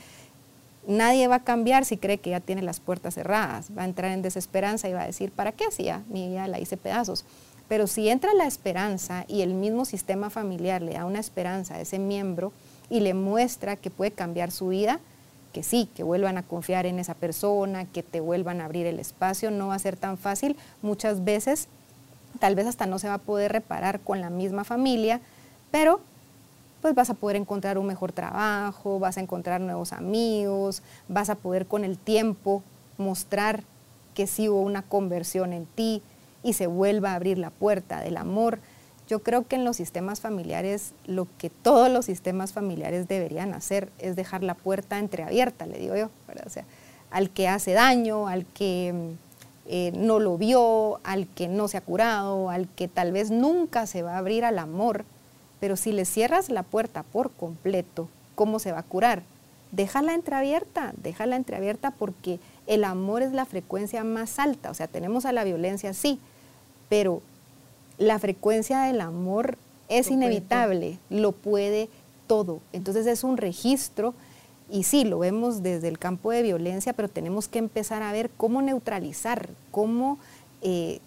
nadie va a cambiar si cree que ya tiene las puertas cerradas, va a entrar en desesperanza y va a decir, ¿para qué si ya mi vida la hice pedazos? Pero si entra la esperanza y el mismo sistema familiar le da una esperanza a ese miembro y le muestra que puede cambiar su vida, que sí, que vuelvan a confiar en esa persona, que te vuelvan a abrir el espacio, no va a ser tan fácil. Muchas veces, tal vez hasta no se va a poder reparar con la misma familia, pero pues vas a poder encontrar un mejor trabajo, vas a encontrar nuevos amigos, vas a poder con el tiempo mostrar que sí hubo una conversión en ti y se vuelva a abrir la puerta del amor. Yo creo que en los sistemas familiares lo que todos los sistemas familiares deberían hacer es dejar la puerta entreabierta, le digo yo, O sea, al que hace daño, al que eh, no lo vio, al que no se ha curado, al que tal vez nunca se va a abrir al amor, pero si le cierras la puerta por completo, ¿cómo se va a curar? Déjala entreabierta, déjala entreabierta porque el amor es la frecuencia más alta, o sea, tenemos a la violencia, sí, pero la frecuencia del amor es inevitable, lo puede todo. Entonces es un registro y sí, lo vemos desde el campo de violencia, pero tenemos que empezar a ver cómo neutralizar, cómo eh,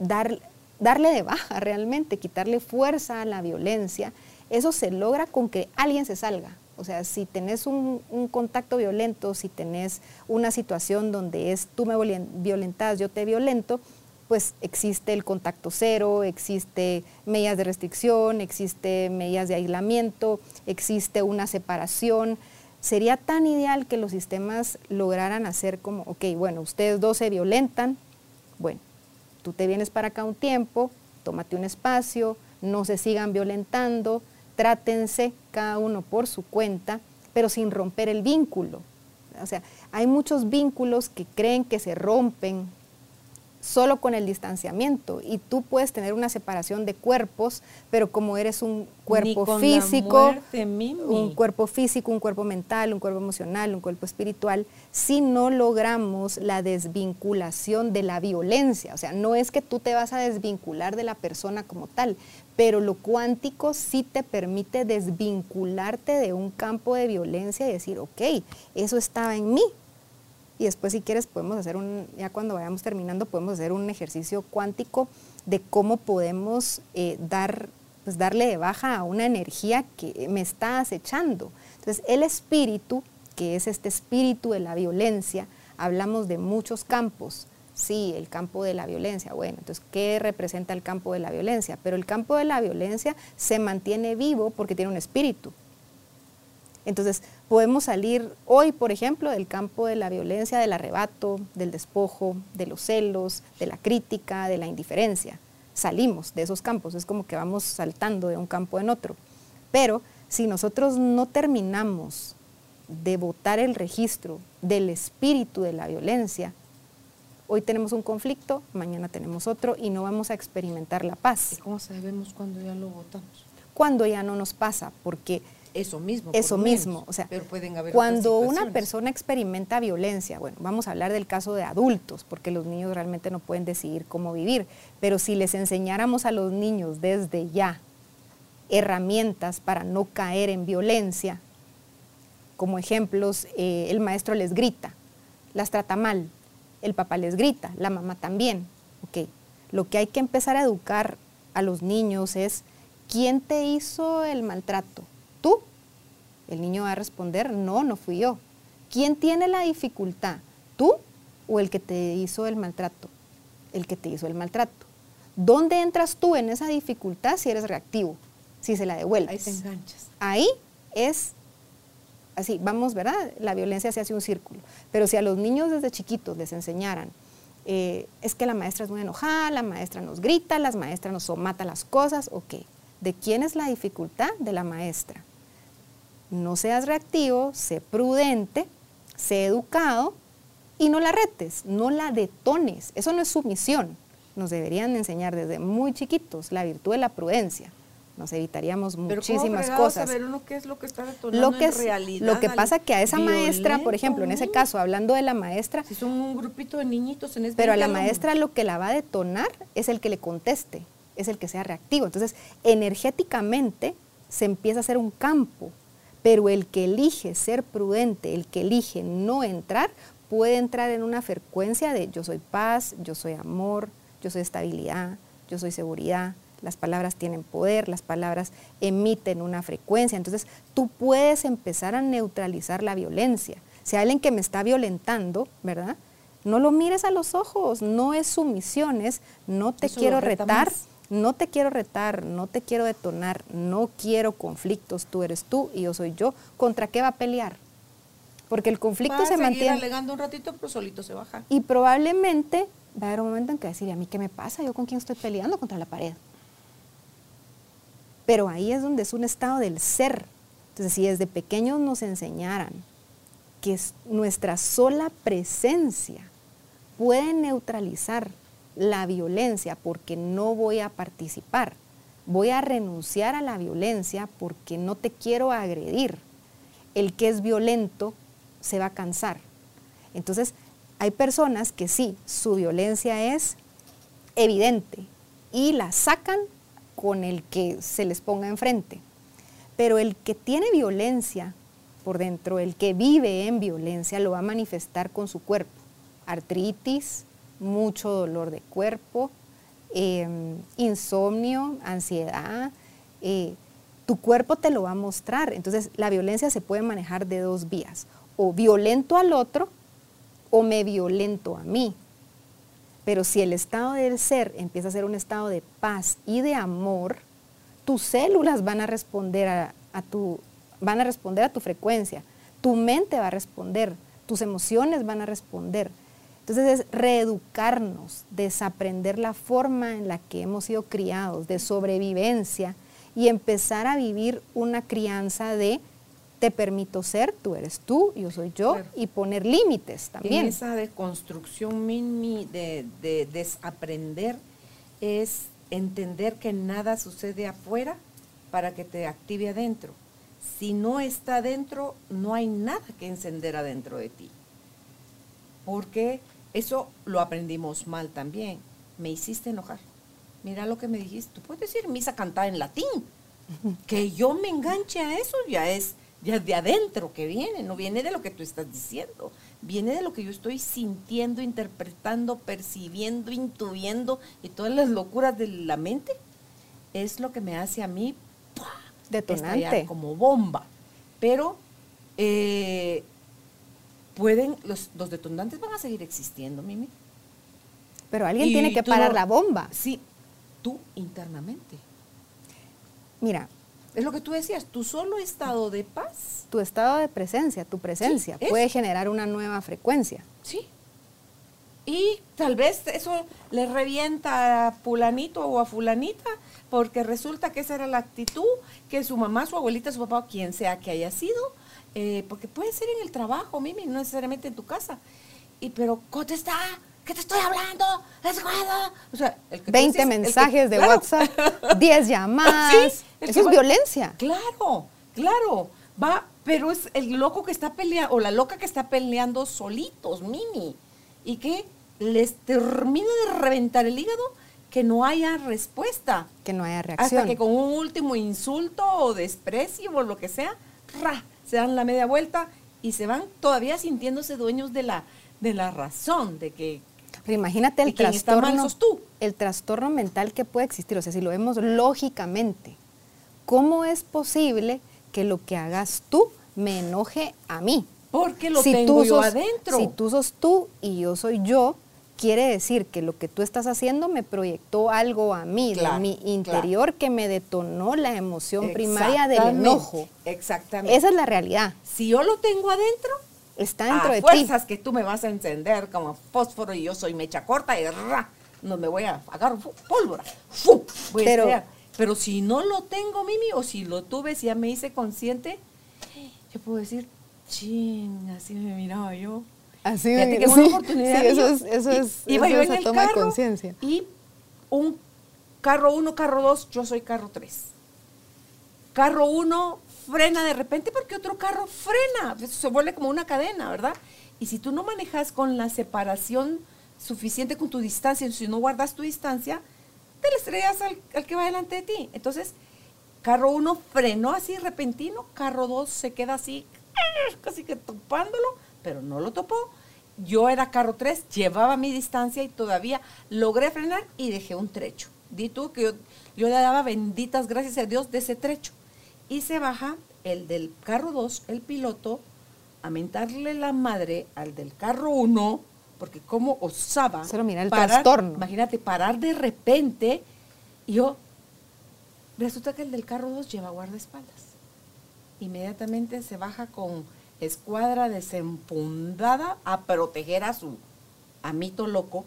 dar, darle de baja realmente, quitarle fuerza a la violencia. Eso se logra con que alguien se salga. O sea, si tenés un, contacto violento, si tenés una situación donde es tú me violentas, yo te violento, pues existe el contacto cero, existe medidas de restricción, existe medidas de aislamiento, existe una separación. Sería tan ideal que los sistemas lograran hacer como, ok, bueno, ustedes dos se violentan, bueno, tú te vienes para acá un tiempo, tómate un espacio, no se sigan violentando, trátense cada uno por su cuenta, pero sin romper el vínculo. O sea, hay muchos vínculos que creen que se rompen solo con el distanciamiento y tú puedes tener una separación de cuerpos, pero como eres un cuerpo físico, un cuerpo físico, un cuerpo mental, un cuerpo emocional, un cuerpo espiritual, si no logramos la desvinculación de la violencia, o sea, no es que tú te vas a desvincular de la persona como tal, pero lo cuántico sí te permite desvincularte de un campo de violencia y decir, ok, eso estaba en mí, y después si quieres podemos hacer un, ya cuando vayamos terminando, podemos hacer un ejercicio cuántico de cómo podemos eh, dar, pues darle de baja a una energía que me está acechando. Entonces el espíritu, que es este espíritu de la violencia, hablamos de muchos campos, Sí, el campo de la violencia. Bueno, entonces, ¿qué representa el campo de la violencia? Pero el campo de la violencia se mantiene vivo porque tiene un espíritu. Entonces, podemos salir hoy, por ejemplo, del campo de la violencia, del arrebato, del despojo, de los celos, de la crítica, de la indiferencia. Salimos de esos campos, es como que vamos saltando de un campo en otro. Pero si nosotros no terminamos de votar el registro del espíritu de la violencia, Hoy tenemos un conflicto, mañana tenemos otro y no vamos a experimentar la paz. ¿Y cómo sabemos cuando ya lo votamos? Cuando ya no nos pasa, porque eso mismo. Eso mismo, o sea, pero pueden haber cuando una persona experimenta violencia, bueno, vamos a hablar del caso de adultos, porque los niños realmente no pueden decidir cómo vivir, pero si les enseñáramos a los niños desde ya herramientas para no caer en violencia, como ejemplos, eh, el maestro les grita, las trata mal, el papá les grita, la mamá también, ok. Lo que hay que empezar a educar a los niños es, ¿quién te hizo el maltrato? ¿Tú? El niño va a responder, no, no fui yo. ¿Quién tiene la dificultad? ¿Tú o el que te hizo el maltrato? El que te hizo el maltrato. ¿Dónde entras tú en esa dificultad si eres reactivo? Si se la devuelves. Ahí te enganchas. Ahí es así, vamos, ¿verdad? La violencia se hace un círculo. Pero si a los niños desde chiquitos les enseñaran, eh, es que la maestra es muy enojada, la maestra nos grita, las maestras nos mata las cosas, ok. ¿De quién es la dificultad? De la maestra no seas reactivo, sé prudente, sé educado y no la retes, no la detones. Eso no es sumisión. Nos deberían enseñar desde muy chiquitos la virtud de la prudencia. Nos evitaríamos muchísimas Pero cosas. Saber uno qué es lo que está detonando lo que en realidad. Lo que pasa que a esa maestra, por ejemplo, en ese caso, hablando de la maestra. Si son un grupito de niñitos en ese Pero a la maestra lo que la va a detonar es el que le conteste, es el que sea reactivo. Entonces, energéticamente se empieza a hacer un campo pero el que elige ser prudente, el que elige no entrar, puede entrar en una frecuencia de yo soy paz, yo soy amor, yo soy estabilidad, yo soy seguridad. Las palabras tienen poder, las palabras emiten una frecuencia. Entonces tú puedes empezar a neutralizar la violencia. Si hay alguien que me está violentando, ¿verdad? No lo mires a los ojos, no es sumisión, es no te quiero retar, no te quiero retar, no te quiero detonar, no quiero conflictos, tú eres tú y yo soy yo. ¿Contra qué va a pelear? Porque el conflicto va a se mantiene. alegando un ratito, pero solito se baja. Y probablemente va a haber un momento en que decir, ¿a mí qué me pasa? ¿Yo con quién estoy peleando? Contra la pared. Pero ahí es donde es un estado del ser. Entonces, si desde pequeños nos enseñaran que nuestra sola presencia puede neutralizar la violencia porque no voy a participar. Voy a renunciar a la violencia porque no te quiero agredir. El que es violento se va a cansar. Entonces, hay personas que sí, su violencia es evidente y la sacan con el que se les ponga enfrente. Pero el que tiene violencia por dentro, el que vive en violencia, lo va a manifestar con su cuerpo. Artritis, mucho dolor de cuerpo, em, insomnio, ansiedad. Eh, tu cuerpo te lo va a mostrar. Entonces, la violencia se puede manejar de dos vías. O violento al otro o me violento a mí. Pero si el estado del ser empieza a ser un estado de paz y de amor, tus células van a responder a, tu, van a responder a tu frecuencia. Tu mente va a responder, tus emociones van a responder. Entonces es reeducarnos, desaprender la forma en la que hemos sido criados, de sobrevivencia y empezar a vivir una crianza de te permito ser, tú eres tú, yo soy yo, y poner límites también. En esa deconstrucción mini de, de desaprender es entender que nada sucede afuera para que te active adentro. Si no está adentro, no hay nada que encender adentro de ti. Porque eso lo aprendimos mal también. Me hiciste enojar. Mira lo que me dijiste. Tú puedes decir misa cantada en latín. <laughs> Que yo me enganche a eso ya es ya de adentro que viene, no viene de lo que tú estás diciendo, viene de lo que yo estoy sintiendo, interpretando, percibiendo, intuyendo y todas las locuras de la mente. Es lo que me hace a mí detonante como bomba. Pero eh, pueden, los, los detonantes van a seguir existiendo, Mimi. Pero alguien tiene que parar la bomba. Sí, tú internamente. Mira. Es lo que tú decías, tu solo estado de paz. Tu estado de presencia, tu presencia, puede generar una nueva frecuencia. Sí. Y tal vez eso le revienta a fulanito o a fulanita, porque resulta que esa era la actitud que su mamá, su abuelita, su papá quien sea que haya sido, eh, porque puede ser en el trabajo, Mimi, no necesariamente en tu casa. Y pero, ¿cómo está? ¿qué te estoy hablando? Es O sea, 20 mensajes de WhatsApp, 10 <laughs> llamadas. Eso es violencia. Claro, claro. Va, pero es el loco que está peleando, o la loca que está peleando solitos, Mimi. Y que les termina de reventar el hígado que no haya respuesta. Que no haya reacción. Hasta que con un último insulto o desprecio o lo que sea, se dan la media vuelta y se van todavía sintiéndose dueños de la, de la razón, de que... Pero imagínate el trastorno, tú. el trastorno mental que puede existir, o sea, si lo vemos lógicamente, ¿cómo es posible que lo que hagas tú me enoje a mí? Porque lo tengo yo adentro. Si tú sos tú y yo soy yo, quiere decir que lo que tú estás haciendo me proyectó algo a mí, de mi interior, que me detonó la emoción primaria del enojo. Exactamente. Esa es la realidad. Si yo lo tengo adentro, está dentro de fuerzas que tú me vas a encender como fósforo y yo soy mecha corta y ra, no me voy a agarrar pólvora. pero, pero si no lo tengo, Mimi, o si lo tuve, si ya me hice consciente, yo puedo decir, ching, así me miraba yo. Así Fíjate que una oportunidad. Sí, eso es, eso es, iba yo en el toma carro de conciencia. Y un carro 1, carro 2, yo soy carro 3. Carro 1 frena de repente porque otro carro frena. Eso se vuelve como una cadena, ¿verdad? Y si tú no manejas con la separación suficiente con tu distancia, si no guardas tu distancia, te le estrellas al, al que va delante de ti. Entonces, carro 1 frenó así repentino, carro 2 se queda así, <laughs> casi que topándolo pero no lo topó. Yo era carro 3, llevaba mi distancia y todavía logré frenar y dejé un trecho. Di tú que yo, yo le daba benditas gracias a Dios de ese trecho. Y se baja el del carro 2, el piloto, a mentarle la madre al del carro 1, porque como osaba. Solo mira el trastorno. Imagínate, parar de repente. Y yo, resulta que el del carro 2 lleva guardaespaldas. Inmediatamente se baja con escuadra desempundada a proteger a su amito loco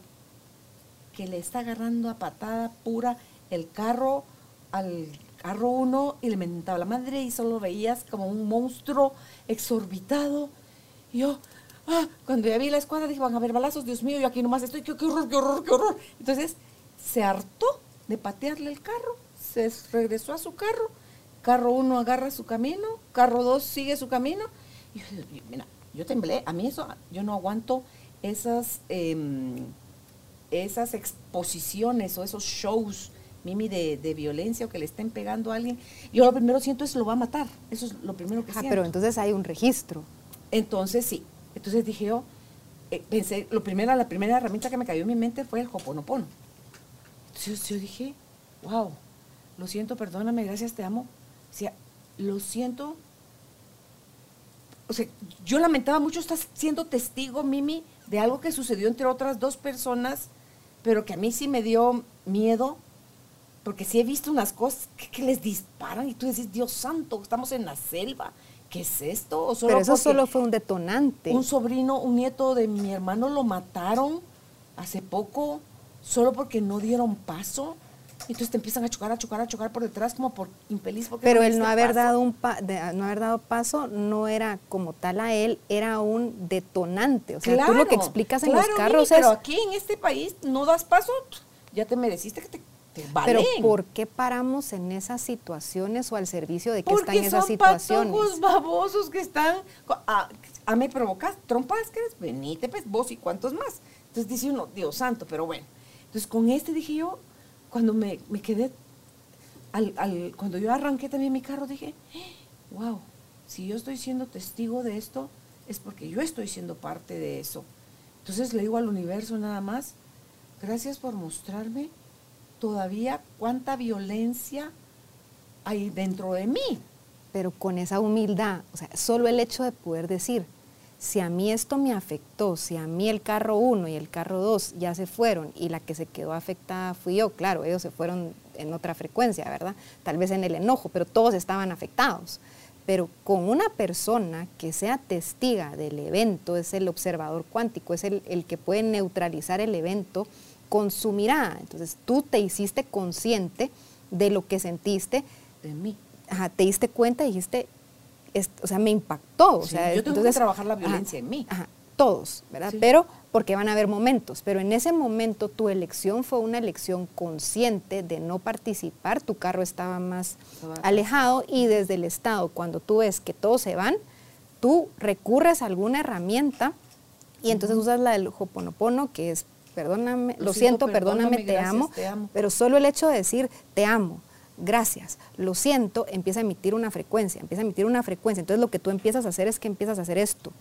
que le está agarrando a patada pura el carro al carro uno y le mentaba la madre y solo veías como un monstruo exorbitado. Y yo, ah, cuando ya vi la escuadra dije, van a haber balazos, Dios mío, yo aquí nomás estoy, qué, qué horror, qué horror, qué horror. Entonces se hartó de patearle el carro, se regresó a su carro, carro uno agarra su camino, carro dos sigue su camino y yo, mira, yo temblé, a mí eso, yo no aguanto esas, em, esas exposiciones o esos shows, Mimi, de, de, violencia o que le estén pegando a alguien. Yo lo primero siento es lo va a matar, eso es lo primero que ah, siento. pero entonces hay un registro. Entonces sí, entonces dije yo, eh, pensé, lo primero, la primera herramienta que me cayó en mi mente fue el hoponopono. Entonces yo dije, wow, lo siento, perdóname, gracias, te amo. O sea, lo siento, o sea, yo lamentaba mucho estar siendo testigo, Mimi, de algo que sucedió entre otras dos personas, pero que a mí sí me dio miedo, porque sí he visto unas cosas que, les disparan y tú dices, Dios santo, estamos en la selva. ¿Qué es esto? pero eso solo fue un detonante. Un sobrino, un nieto de mi hermano lo mataron hace poco solo porque no dieron paso. Y entonces te empiezan a chocar, a chocar, a chocar por detrás como por infeliz. Porque Pero el no haber, dado un no haber dado paso no era como tal a él, era un detonante. O sea, tú lo que explicas en los carros es... Pero aquí en este país no das paso, ya te mereciste que te, Pero ¿por qué paramos en esas situaciones o al servicio de que están esas situaciones? Porque son babosos que están... A, a me provocas, trompas, que eres, venite, pues, vos y cuántos más. Entonces dice uno, Dios santo, pero bueno. Entonces con este dije yo, cuando me, quedé, cuando yo arranqué también mi carro, dije, wow, si yo estoy siendo testigo de esto, es porque yo estoy siendo parte de eso. Entonces le digo al universo nada más, gracias por mostrarme todavía cuánta violencia hay dentro de mí. Pero con esa humildad, o sea, solo el hecho de poder decir, si a mí esto me afectó, si a mí el carro 1 y el carro 2 ya se fueron y la que se quedó afectada fui yo, claro, ellos se fueron en otra frecuencia, ¿verdad? Tal vez en el enojo, pero todos estaban afectados. Pero con una persona que sea testiga del evento, es el observador cuántico, es el, el que puede neutralizar el evento con su mirada. Entonces tú te hiciste consciente de lo que sentiste. De mí. Te diste cuenta y dijiste, o sea, me impactó. O sea, yo tengo que trabajar la violencia en mí. todos, ¿verdad? Pero porque van a haber momentos, pero en ese momento tu elección fue una elección consciente de no participar, tu carro estaba más alejado y desde el Estado, cuando tú ves que todos se van, tú recurres a alguna herramienta y entonces usas la del Hoponopono, que es perdóname, lo, siento, perdóname, te, amo, te amo, pero solo el hecho de decir te amo, gracias, lo siento, empieza a emitir una frecuencia, empieza a emitir una frecuencia. Entonces lo que tú empiezas a hacer es que empiezas a hacer esto.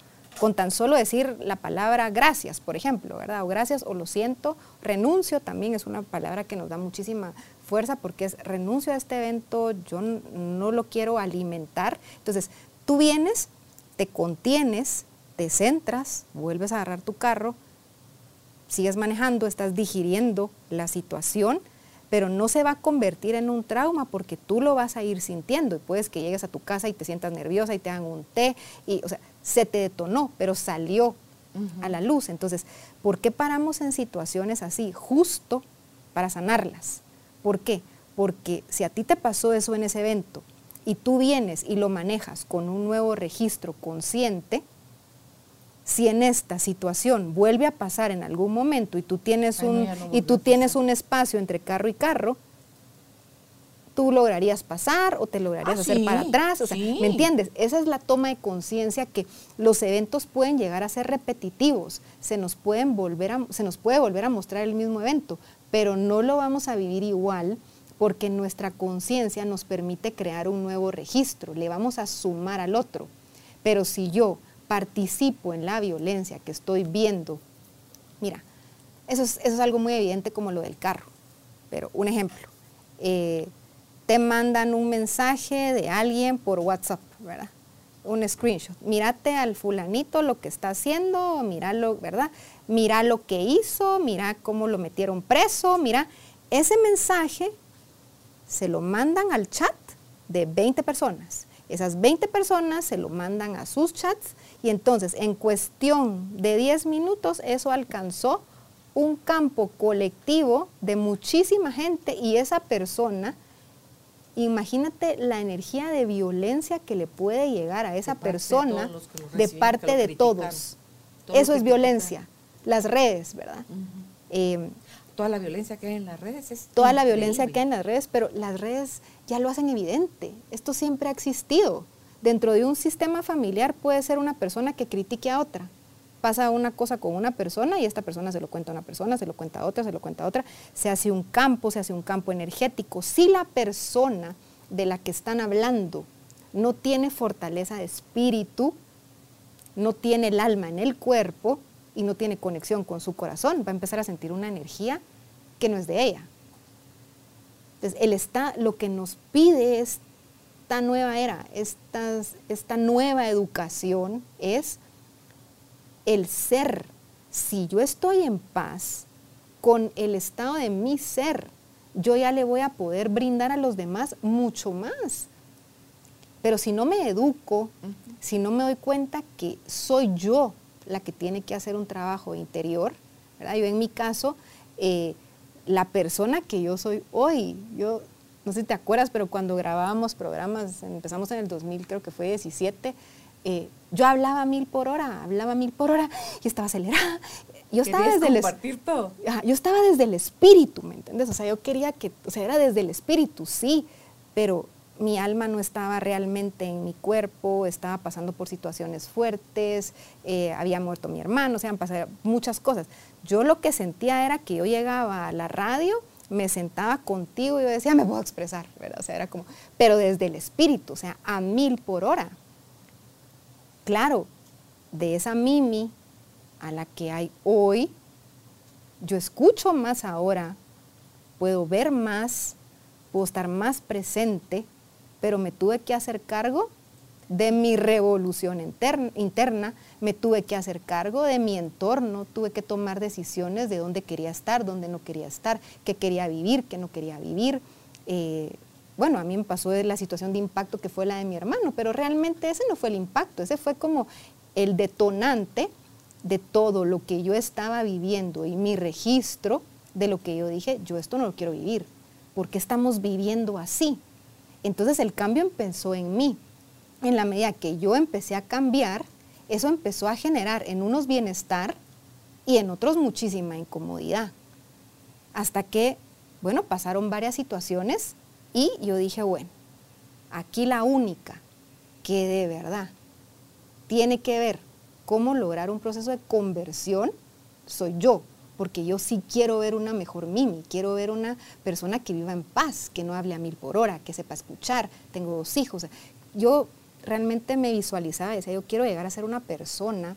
Con tan solo decir la palabra gracias, por ejemplo, ¿verdad? O gracias o lo siento, renuncio también es una palabra que nos da muchísima fuerza porque es renuncio a este evento, yo no lo quiero alimentar. Entonces, tú vienes, te contienes, te centras, vuelves a agarrar tu carro, sigues manejando, estás digiriendo la situación pero no se va a convertir en un trauma porque tú lo vas a ir sintiendo y puedes que llegues a tu casa y te sientas nerviosa y te hagan un té y, o sea, se te detonó, pero salió a la luz. Entonces, ¿por qué paramos en situaciones así? Justo para sanarlas. ¿Por qué? Porque si a ti te pasó eso en ese evento y tú vienes y lo manejas con un nuevo registro consciente, si en esta situación vuelve a pasar en algún momento y tú tienes, un, y tú tienes un espacio entre carro y carro, tú lograrías pasar o te lograrías ah, hacer para atrás. O sea, ¿me entiendes? Esa es la toma de conciencia que los eventos pueden llegar a ser repetitivos. Se nos, pueden volver a, se nos puede volver a mostrar el mismo evento, pero no lo vamos a vivir igual porque nuestra conciencia nos permite crear un nuevo registro. Le vamos a sumar al otro. Pero si yo participo en la violencia que estoy viendo, mira, eso es, eso es algo muy evidente como lo del carro, pero un ejemplo, eh, te mandan un mensaje de alguien por WhatsApp, ¿verdad? Un screenshot. Mírate al fulanito lo que está haciendo, míralo, ¿verdad? Mira lo que hizo, mira cómo lo metieron preso, mira. Ese mensaje se lo mandan al chat de 20 personas. Esas 20 personas se lo mandan a sus chats y entonces, en cuestión de 10 minutos, eso alcanzó un campo colectivo de muchísima gente y esa persona, imagínate la energía de violencia que le puede llegar a esa persona de parte de todos. eso es violencia. Las redes, ¿verdad? Eh, toda la violencia que hay en las redes es toda la violencia que hay en las redes, pero las redes ya lo hacen evidente. Esto siempre ha existido dentro de un sistema familiar puede ser una persona que critique a otra. Pasa una cosa con una persona y esta persona se lo cuenta a una persona, se lo cuenta a otra, se lo cuenta a otra. Se hace un campo, se hace un campo energético. Si la persona de la que están hablando no tiene fortaleza de espíritu, no tiene el alma en el cuerpo y no tiene conexión con su corazón, va a empezar a sentir una energía que no es de ella. Entonces, él está, lo que nos pide es esta nueva era, esta nueva educación es el ser. Si yo estoy en paz con el estado de mi ser, yo ya le voy a poder brindar a los demás mucho más. Pero si no me educo, si no me doy cuenta que soy yo la que tiene que hacer un trabajo interior, ¿verdad? yo en mi caso, eh, la persona que yo soy hoy, yo no sé si te acuerdas, pero cuando grabábamos programas, empezamos en el 2000, creo que fue 17, eh, yo hablaba mil por hora, hablaba mil por hora y estaba acelerada. Yo estaba desde el todo? yo estaba desde el espíritu, ¿me entiendes? O sea, yo quería que, o sea, era desde el espíritu, sí, pero mi alma no estaba realmente en mi cuerpo, estaba pasando por situaciones fuertes, eh, había muerto mi hermano, o sea, han pasado muchas cosas. Yo lo que sentía era que yo llegaba a la radio me sentaba contigo y yo decía, me puedo expresar, ¿verdad? O sea, era como, pero desde el espíritu, o sea, a mil por hora. Claro, de esa Mimi a la que hay hoy, yo escucho más ahora, puedo ver más, puedo estar más presente, pero me tuve que hacer cargo de mi revolución interna, me tuve que hacer cargo de mi entorno, tuve que tomar decisiones de dónde quería estar, dónde no quería estar, qué quería vivir, qué no quería vivir. Eh, bueno, a mí me pasó la situación de impacto que fue la de mi hermano, pero realmente ese no fue el impacto, ese fue como el detonante de todo lo que yo estaba viviendo y mi registro de lo que yo dije, yo esto no lo quiero vivir, porque estamos viviendo así. Entonces el cambio empezó en mí, en la medida que yo empecé a cambiar, eso empezó a generar en unos bienestar y en otros muchísima incomodidad. Hasta que, bueno, pasaron varias situaciones y yo dije, bueno, aquí la única que de verdad tiene que ver cómo lograr un proceso de conversión soy yo, porque yo sí quiero ver una mejor Mimi, quiero ver una persona que viva en paz, que no hable a mil por hora, que sepa escuchar, tengo dos hijos. Yo realmente me visualizaba, decía, yo quiero llegar a ser una persona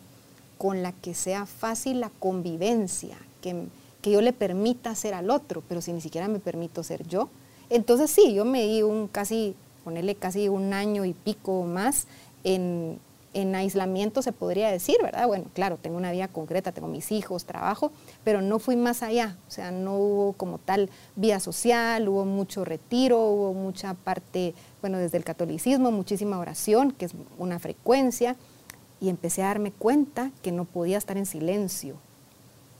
con la que sea fácil la convivencia, que, que yo le permita ser al otro, pero si ni siquiera me permito ser yo. Entonces sí, yo me di un casi, ponerle casi un año y pico más en, en aislamiento se podría decir, ¿verdad? Bueno, claro, tengo una vida concreta, tengo mis hijos, trabajo, pero no fui más allá, o sea, no hubo como tal vida social, hubo mucho retiro, hubo mucha parte, bueno, desde el catolicismo, muchísima oración, que es una frecuencia, y empecé a darme cuenta que no podía estar en silencio,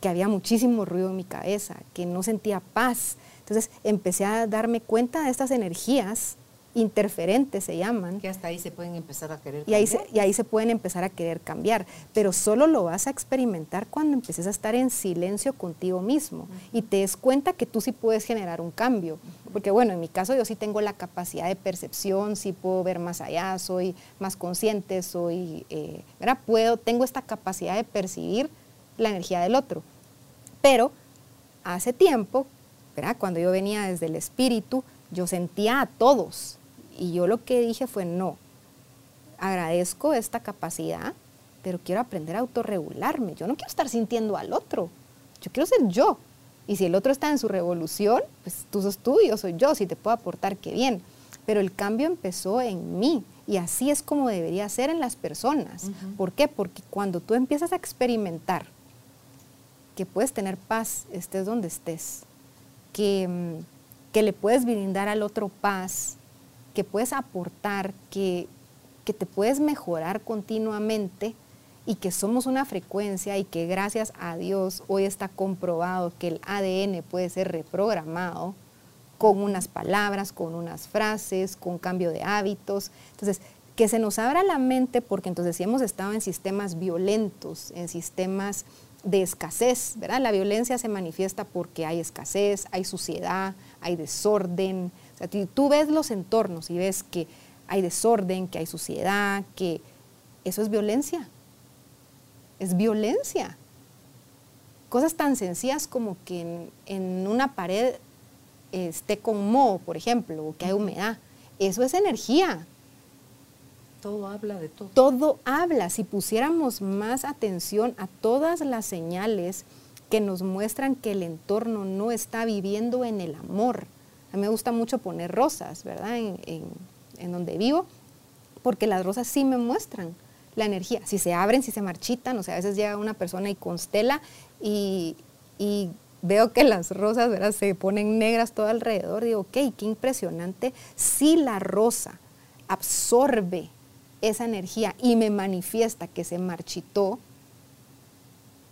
que había muchísimo ruido en mi cabeza, que no sentía paz. Entonces empecé a darme cuenta de estas energías interferentes se llaman. Que hasta ahí se pueden empezar a querer y cambiar. Ahí se, y ahí se pueden empezar a querer cambiar, pero solo lo vas a experimentar cuando empeces a estar en silencio contigo mismo y te des cuenta que tú sí puedes generar un cambio. Porque bueno, en mi caso yo sí tengo la capacidad de percepción, sí puedo ver más allá, soy más consciente, soy, eh, ¿verdad? Puedo, tengo esta capacidad de percibir la energía del otro. Pero hace tiempo, ¿verdad? Cuando yo venía desde el espíritu, yo sentía a todos, y yo lo que dije fue, no, agradezco esta capacidad, pero quiero aprender a autorregularme. Yo no quiero estar sintiendo al otro, yo quiero ser yo. Y si el otro está en su revolución, pues tú sos tú y yo soy yo, si te puedo aportar, qué bien. Pero el cambio empezó en mí y así es como debería ser en las personas. ¿Por qué? Porque cuando tú empiezas a experimentar que puedes tener paz, estés donde estés, que, mm, que le puedes brindar al otro paz, que puedes aportar, que, que te puedes mejorar continuamente y que somos una frecuencia y que gracias a Dios hoy está comprobado que el ADN puede ser reprogramado con unas palabras, con unas frases, con cambio de hábitos. Entonces, que se nos abra la mente porque entonces si hemos estado en sistemas violentos, en sistemas de escasez, ¿verdad? La violencia se manifiesta porque hay escasez, hay suciedad, hay desorden, o sea, tú ves los entornos y ves que hay desorden, que hay suciedad, que eso es violencia. Es violencia. Cosas tan sencillas como que en, una pared esté con moho, por ejemplo, o que hay humedad. Eso es energía. Todo habla de todo. Todo habla. Si pusiéramos más atención a todas las señales que nos muestran que el entorno no está viviendo en el amor, a mí me gusta mucho poner rosas, ¿verdad? En, donde vivo, porque las rosas sí me muestran la energía. Si se abren, si se marchitan, o sea, a veces llega una persona y constela y, y veo que las rosas, ¿verdad? Se ponen negras todo alrededor. Digo, ok, qué impresionante. Si la rosa absorbe esa energía y me manifiesta que se marchitó,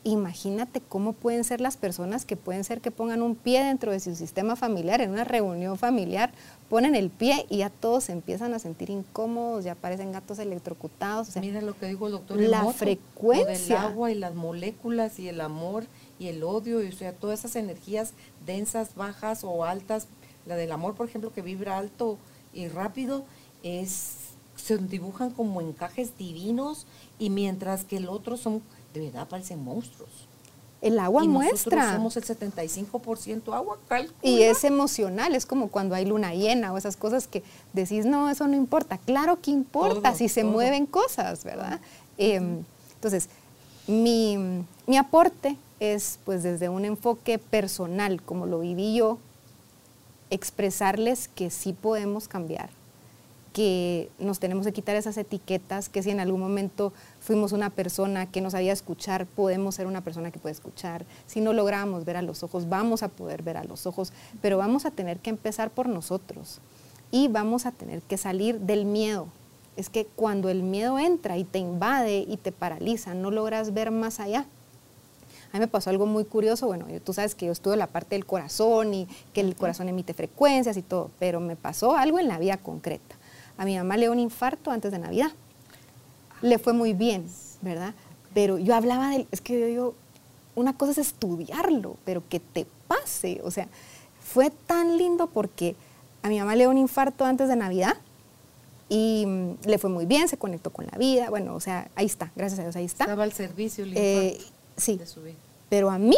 imagínate cómo pueden ser las personas que pueden ser que pongan un pie dentro de su sistema familiar, en una reunión familiar, ponen el pie y ya todos se empiezan a sentir incómodos, ya aparecen gatos electrocutados. Mira lo que dijo el doctor. La frecuencia. del agua y las moléculas y el amor y el odio, y, o sea, todas esas energías densas, bajas o altas, la del amor, por ejemplo, que vibra alto y rápido, es se dibujan como encajes divinos y mientras que el otro son de verdad parecen monstruos. El agua muestra. Somos el 75% agua, Y es emocional, es como cuando hay luna llena o esas cosas que decís, no, eso no importa. Claro que importa si se mueven cosas, ¿verdad? Em, entonces, mi, mi, aporte es, pues, desde un enfoque personal, como lo viví yo, expresarles que sí podemos cambiar, que nos tenemos que quitar esas etiquetas, que si en algún momento fuimos una persona que no sabía escuchar, podemos ser una persona que puede escuchar. Si no logramos ver a los ojos, vamos a poder ver a los ojos, pero vamos a tener que empezar por nosotros y vamos a tener que salir del miedo. Es que cuando el miedo entra y te invade y te paraliza, no logras ver más allá. A mí me pasó algo muy curioso, bueno, tú sabes que yo estuve en la parte del corazón y que el corazón emite frecuencias y todo, pero me pasó algo en la vida concreta. A mi mamá le dio un infarto antes de Navidad. Le fue muy bien. ¿verdad? Pero yo hablaba del, es que yo digo, una cosa es estudiarlo, pero que te pase, o sea, fue tan lindo porque a mi mamá le dio un infarto antes de Navidad y mm, le fue muy bien, se conectó con la vida, bueno, o sea, ahí está, gracias a Dios, ahí está. Estaba al servicio el eh, sí, pero a mí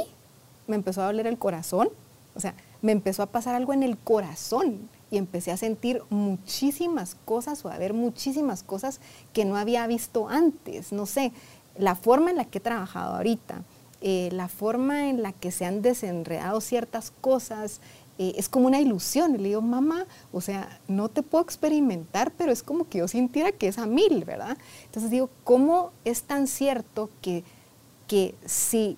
me empezó a doler el corazón, o sea, me empezó a pasar algo en el corazón y empecé a sentir muchísimas cosas o a ver muchísimas cosas que no había visto antes, no sé, la forma en la que he trabajado ahorita, eh, la forma en la que se han desenredado ciertas cosas, eh, es como una ilusión. Le digo, mamá, o sea, no te puedo experimentar, pero es como que yo sintiera que es a mil, ¿verdad? Entonces digo, ¿cómo es tan cierto que, que si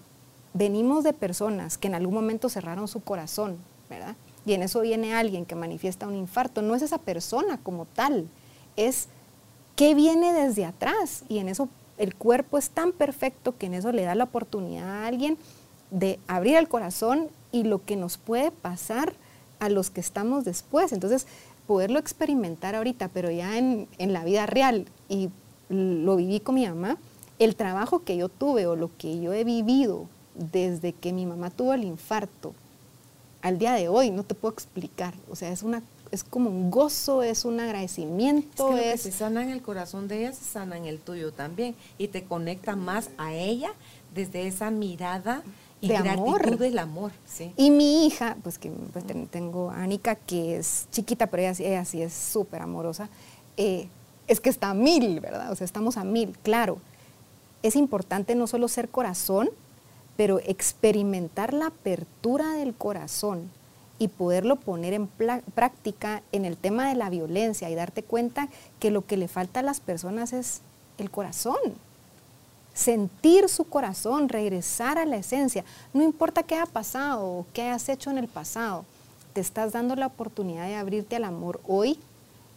venimos de personas que en algún momento cerraron su corazón, ¿verdad? Y en eso viene alguien que manifiesta un infarto, no es esa persona como tal, es qué viene desde atrás. Y en eso el cuerpo es tan perfecto que en eso le da la oportunidad a alguien de abrir el corazón y lo que nos puede pasar a los que estamos después. Entonces, poderlo experimentar ahorita, pero ya en, la vida real, y lo viví con mi mamá, el trabajo que yo tuve o lo que yo he vivido desde que mi mamá tuvo el infarto al día de hoy, no te puedo explicar. O sea, es una es como un gozo, es un agradecimiento. Es que, que se sana en el corazón de ella, se sana en el tuyo también. Y te conecta más a ella desde esa mirada y de amor. del amor. Sí. Y mi hija, pues que pues, tengo a Anika, que es chiquita, pero ella, sí es súper amorosa, eh, es que está a mil, ¿verdad? O sea, estamos a mil, claro. Es importante no solo ser corazón, pero experimentar la apertura del corazón y poderlo poner en práctica en el tema de la violencia y darte cuenta que lo que le falta a las personas es el corazón sentir su corazón, regresar a la esencia. No importa qué haya pasado o qué hayas hecho en el pasado, te estás dando la oportunidad de abrirte al amor hoy,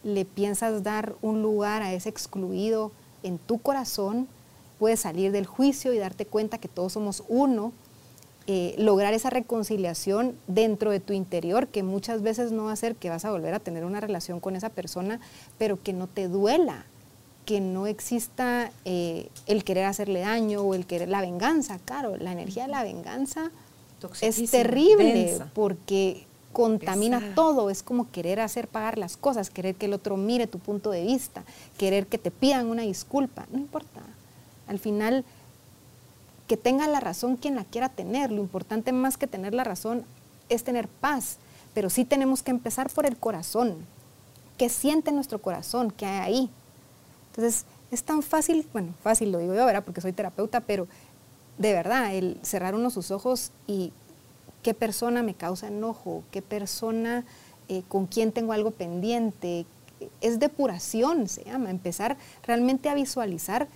le piensas dar un lugar a ese excluido en tu corazón, puedes salir del juicio y darte cuenta que todos somos uno, eh, lograr esa reconciliación dentro de tu interior, que muchas veces no va a ser que vas a volver a tener una relación con esa persona, pero que no te duela, que no exista eh, el querer hacerle daño o el querer la venganza. Claro, la energía de la venganza es terrible porque contamina todo, es como querer hacer pagar las cosas, querer que el otro mire tu punto de vista, querer que te pidan una disculpa, no importa. Al final, que tenga la razón quien la quiera tener, lo importante más que tener la razón es tener paz, pero sí tenemos que empezar por el corazón. ¿Qué siente nuestro corazón? ¿Qué hay ahí? Entonces, es tan fácil, bueno, fácil lo digo yo, ¿verdad? Porque soy terapeuta, pero de verdad, el cerrar uno sus ojos y qué persona me causa enojo, qué persona eh, con quién tengo algo pendiente, es depuración, se llama, empezar realmente a visualizar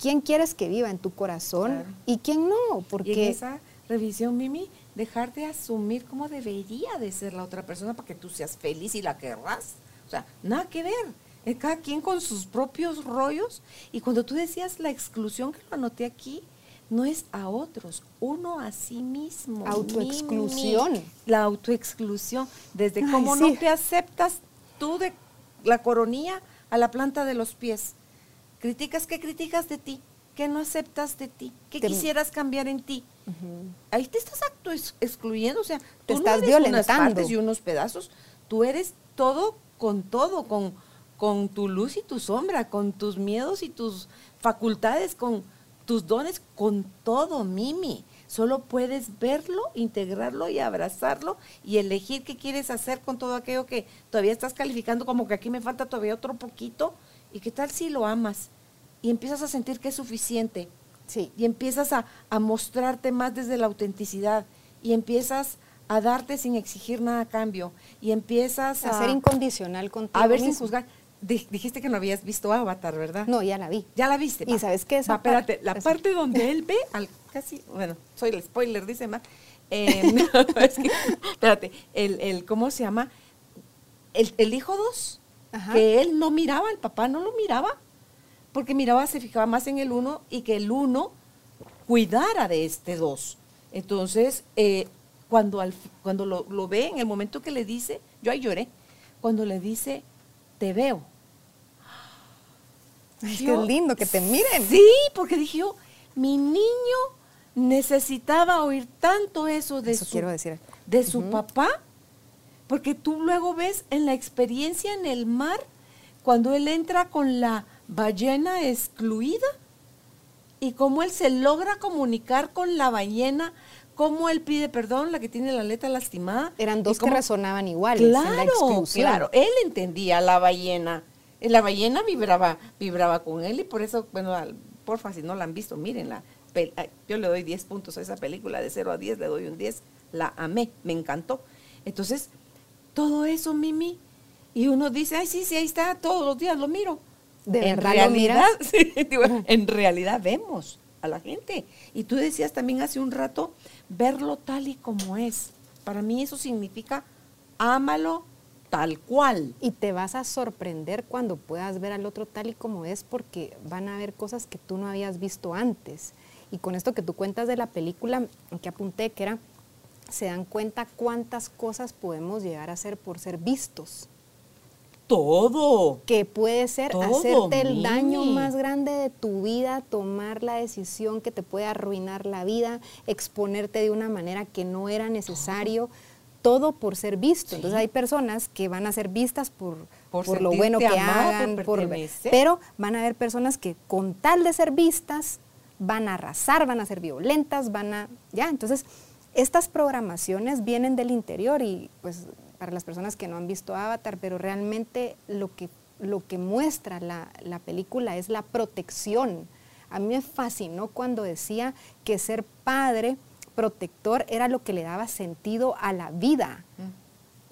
quién quieres que viva en tu corazón y quién no, porque... Y en esa revisión, Mimi, dejar de asumir cómo debería de ser la otra persona para que tú seas feliz y la querrás. O sea, nada que ver cada quien con sus propios rollos. Y cuando tú decías la exclusión, que lo anoté aquí, no es a otros, uno a sí mismo. Autoexclusión. La autoexclusión, desde cómo no te aceptas tú de la coronilla a la planta de los pies. Criticas, ¿qué criticas de ti? ¿Qué no aceptas de ti? ¿Qué quisieras cambiar en ti? Ahí te estás auto excluyendo, o sea, tú estás violentando. unas partes y unos pedazos, tú eres todo con todo, con con tu luz y tu sombra, con tus miedos y tus facultades, con tus dones, con todo, Mimi. Solo puedes verlo, integrarlo y abrazarlo y elegir qué quieres hacer con todo aquello que todavía estás calificando como que aquí me falta todavía otro poquito. ¿Y qué tal si lo amas? Y empiezas a sentir que es suficiente. Sí. Y empiezas a, mostrarte más desde la autenticidad. Y empiezas a darte sin exigir nada a cambio. Y empiezas a, a ser incondicional contigo. A ver sin juzgar dijiste que no habías visto Avatar, ¿verdad? No, ya la vi. Ya la viste. Y sabes qué es. espérate, la parte donde él ve al <laughs> casi, bueno, soy el spoiler, dice más. <laughs> Em, espérate, el, el, ¿cómo se llama? El, el hijo que él no miraba, el papá no lo miraba, porque miraba, se fijaba más en el uno y que el uno cuidara de este dos. Entonces, eh, cuando, al, cuando lo, lo ve, en el momento que le dice, yo ahí lloré, cuando le dice, te veo, es que es lindo que te miren. Sí, porque dije yo, mi niño necesitaba oír tanto eso de Eso su, quiero decir. de su papá, porque tú luego ves en la experiencia en el mar, cuando él entra con la ballena excluida y cómo él se logra comunicar con la ballena, cómo él pide perdón, la que tiene la aleta lastimada. Eran dos que resonaban iguales en la Claro, exclusión. claro, él entendía la ballena. Y La ballena vibraba, vibraba con él y por eso, bueno, porfa, si no la han visto, mírenla. Yo le doy 10 puntos a esa película, de 0 a 10 le doy un 10. La amé, me encantó. Entonces, todo eso, Mimi, y uno dice, ay, sí, sí, ahí está, todos los días lo miro. ¿De en verdad realidad, miras? <laughs> sí, digo, en realidad vemos a la gente. Y tú decías también hace un rato, verlo tal y como es. Para mí eso significa, ámalo tal cual. Y te vas a sorprender cuando puedas ver al otro tal y como es porque van a haber cosas que tú no habías visto antes. Y con esto que tú cuentas de la película, que apunté que era, se dan cuenta cuántas cosas podemos llegar a hacer por ser vistos. Todo. Que puede ser Todo, hacerte el daño más grande de tu vida, tomar la decisión que te puede arruinar la vida, exponerte de una manera que no era necesario, todo por ser visto. Entonces hay personas que van a ser vistas por, Por por lo bueno que amado, hagan, por- pero van a haber personas que con tal de ser vistas van a arrasar, van a ser violentas, van a ya, entonces estas programaciones vienen del interior y pues para las personas que no han visto Avatar, pero realmente lo que lo que muestra la, la película es la protección. A mí me fascinó cuando decía que ser padre protector era lo que le daba sentido a la vida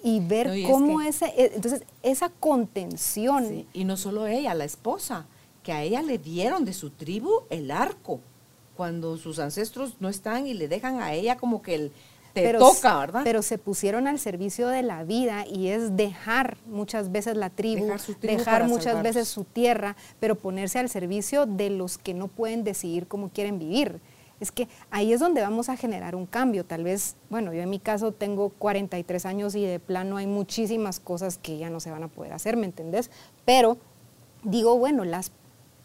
y ver No, y es cómo que- ese, eh, entonces esa contención, Sí, Y no solo ella, la esposa, que a ella le dieron de su tribu el arco. Cuando sus ancestros no están y le dejan a ella como que el, te pero, toca, ¿verdad? pero se pusieron al servicio de la vida y es dejar muchas veces la tribu, Dejar su tribu dejar para muchas salvarlos. veces su tierra, pero ponerse al servicio de los que no pueden decidir cómo quieren vivir. Es que ahí es donde vamos a generar un cambio. Tal vez, bueno, yo en mi caso tengo 43 años y de plano hay muchísimas cosas que ya no se van a poder hacer, ¿me entendés? Pero digo, bueno, las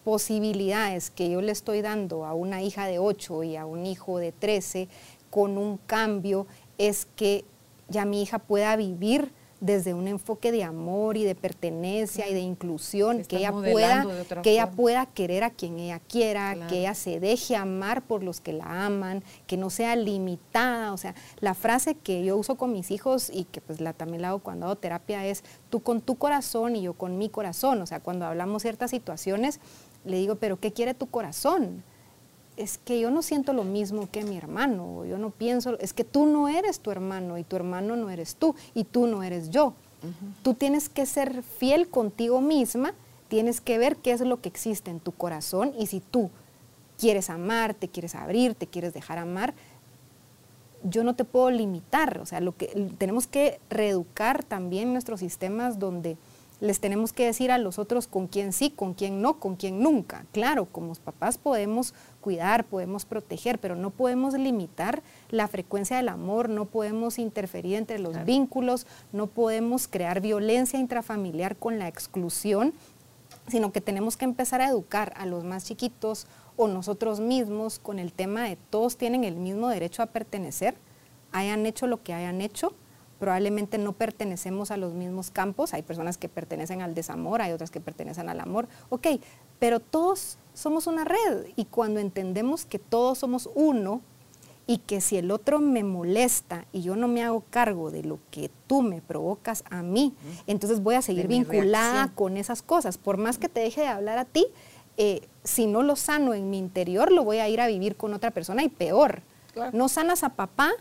posibilidades que yo le estoy dando a una hija de 8 y a un hijo de 13 con un cambio es que ya mi hija pueda vivir desde un enfoque de amor y de pertenencia y de inclusión, que ella pueda que ella pueda querer a quien ella quiera, Claro. que ella se deje amar por los que la aman, que no sea limitada, o sea, la frase que yo uso con mis hijos y que pues la también la hago cuando hago terapia es tú con tu corazón y yo con mi corazón, o sea, cuando hablamos ciertas situaciones le digo, pero ¿qué quiere tu corazón? Es que yo no siento lo mismo que mi hermano, o yo no pienso, es que tú no eres tu hermano y tu hermano no eres tú y tú no eres yo. Tú tienes que ser fiel contigo misma, tienes que ver qué es lo que existe en tu corazón y si tú quieres amar, te quieres abrir, te quieres dejar amar, yo no te puedo limitar, o sea, lo que tenemos que reeducar también nuestros sistemas donde les tenemos que decir a los otros con quién sí, con quién no, con quién nunca. Claro, como papás podemos cuidar, podemos proteger, pero no podemos limitar la frecuencia del amor, no podemos interferir entre los Claro. vínculos, no podemos crear violencia intrafamiliar con la exclusión, sino que tenemos que empezar a educar a los más chiquitos o nosotros mismos con el tema de todos tienen el mismo derecho a pertenecer, hayan hecho lo que hayan hecho, probablemente no pertenecemos a los mismos campos, hay personas que pertenecen al desamor, hay otras que pertenecen al amor, ok, pero todos somos una red y cuando entendemos que todos somos uno y que si el otro me molesta y yo no me hago cargo de lo que tú me provocas a mí, entonces voy a seguir vinculada reacción. con esas cosas, por más que te deje de hablar a ti, eh, si no lo sano en mi interior, lo voy a ir a vivir con otra persona y peor. Claro. No sanas a papá,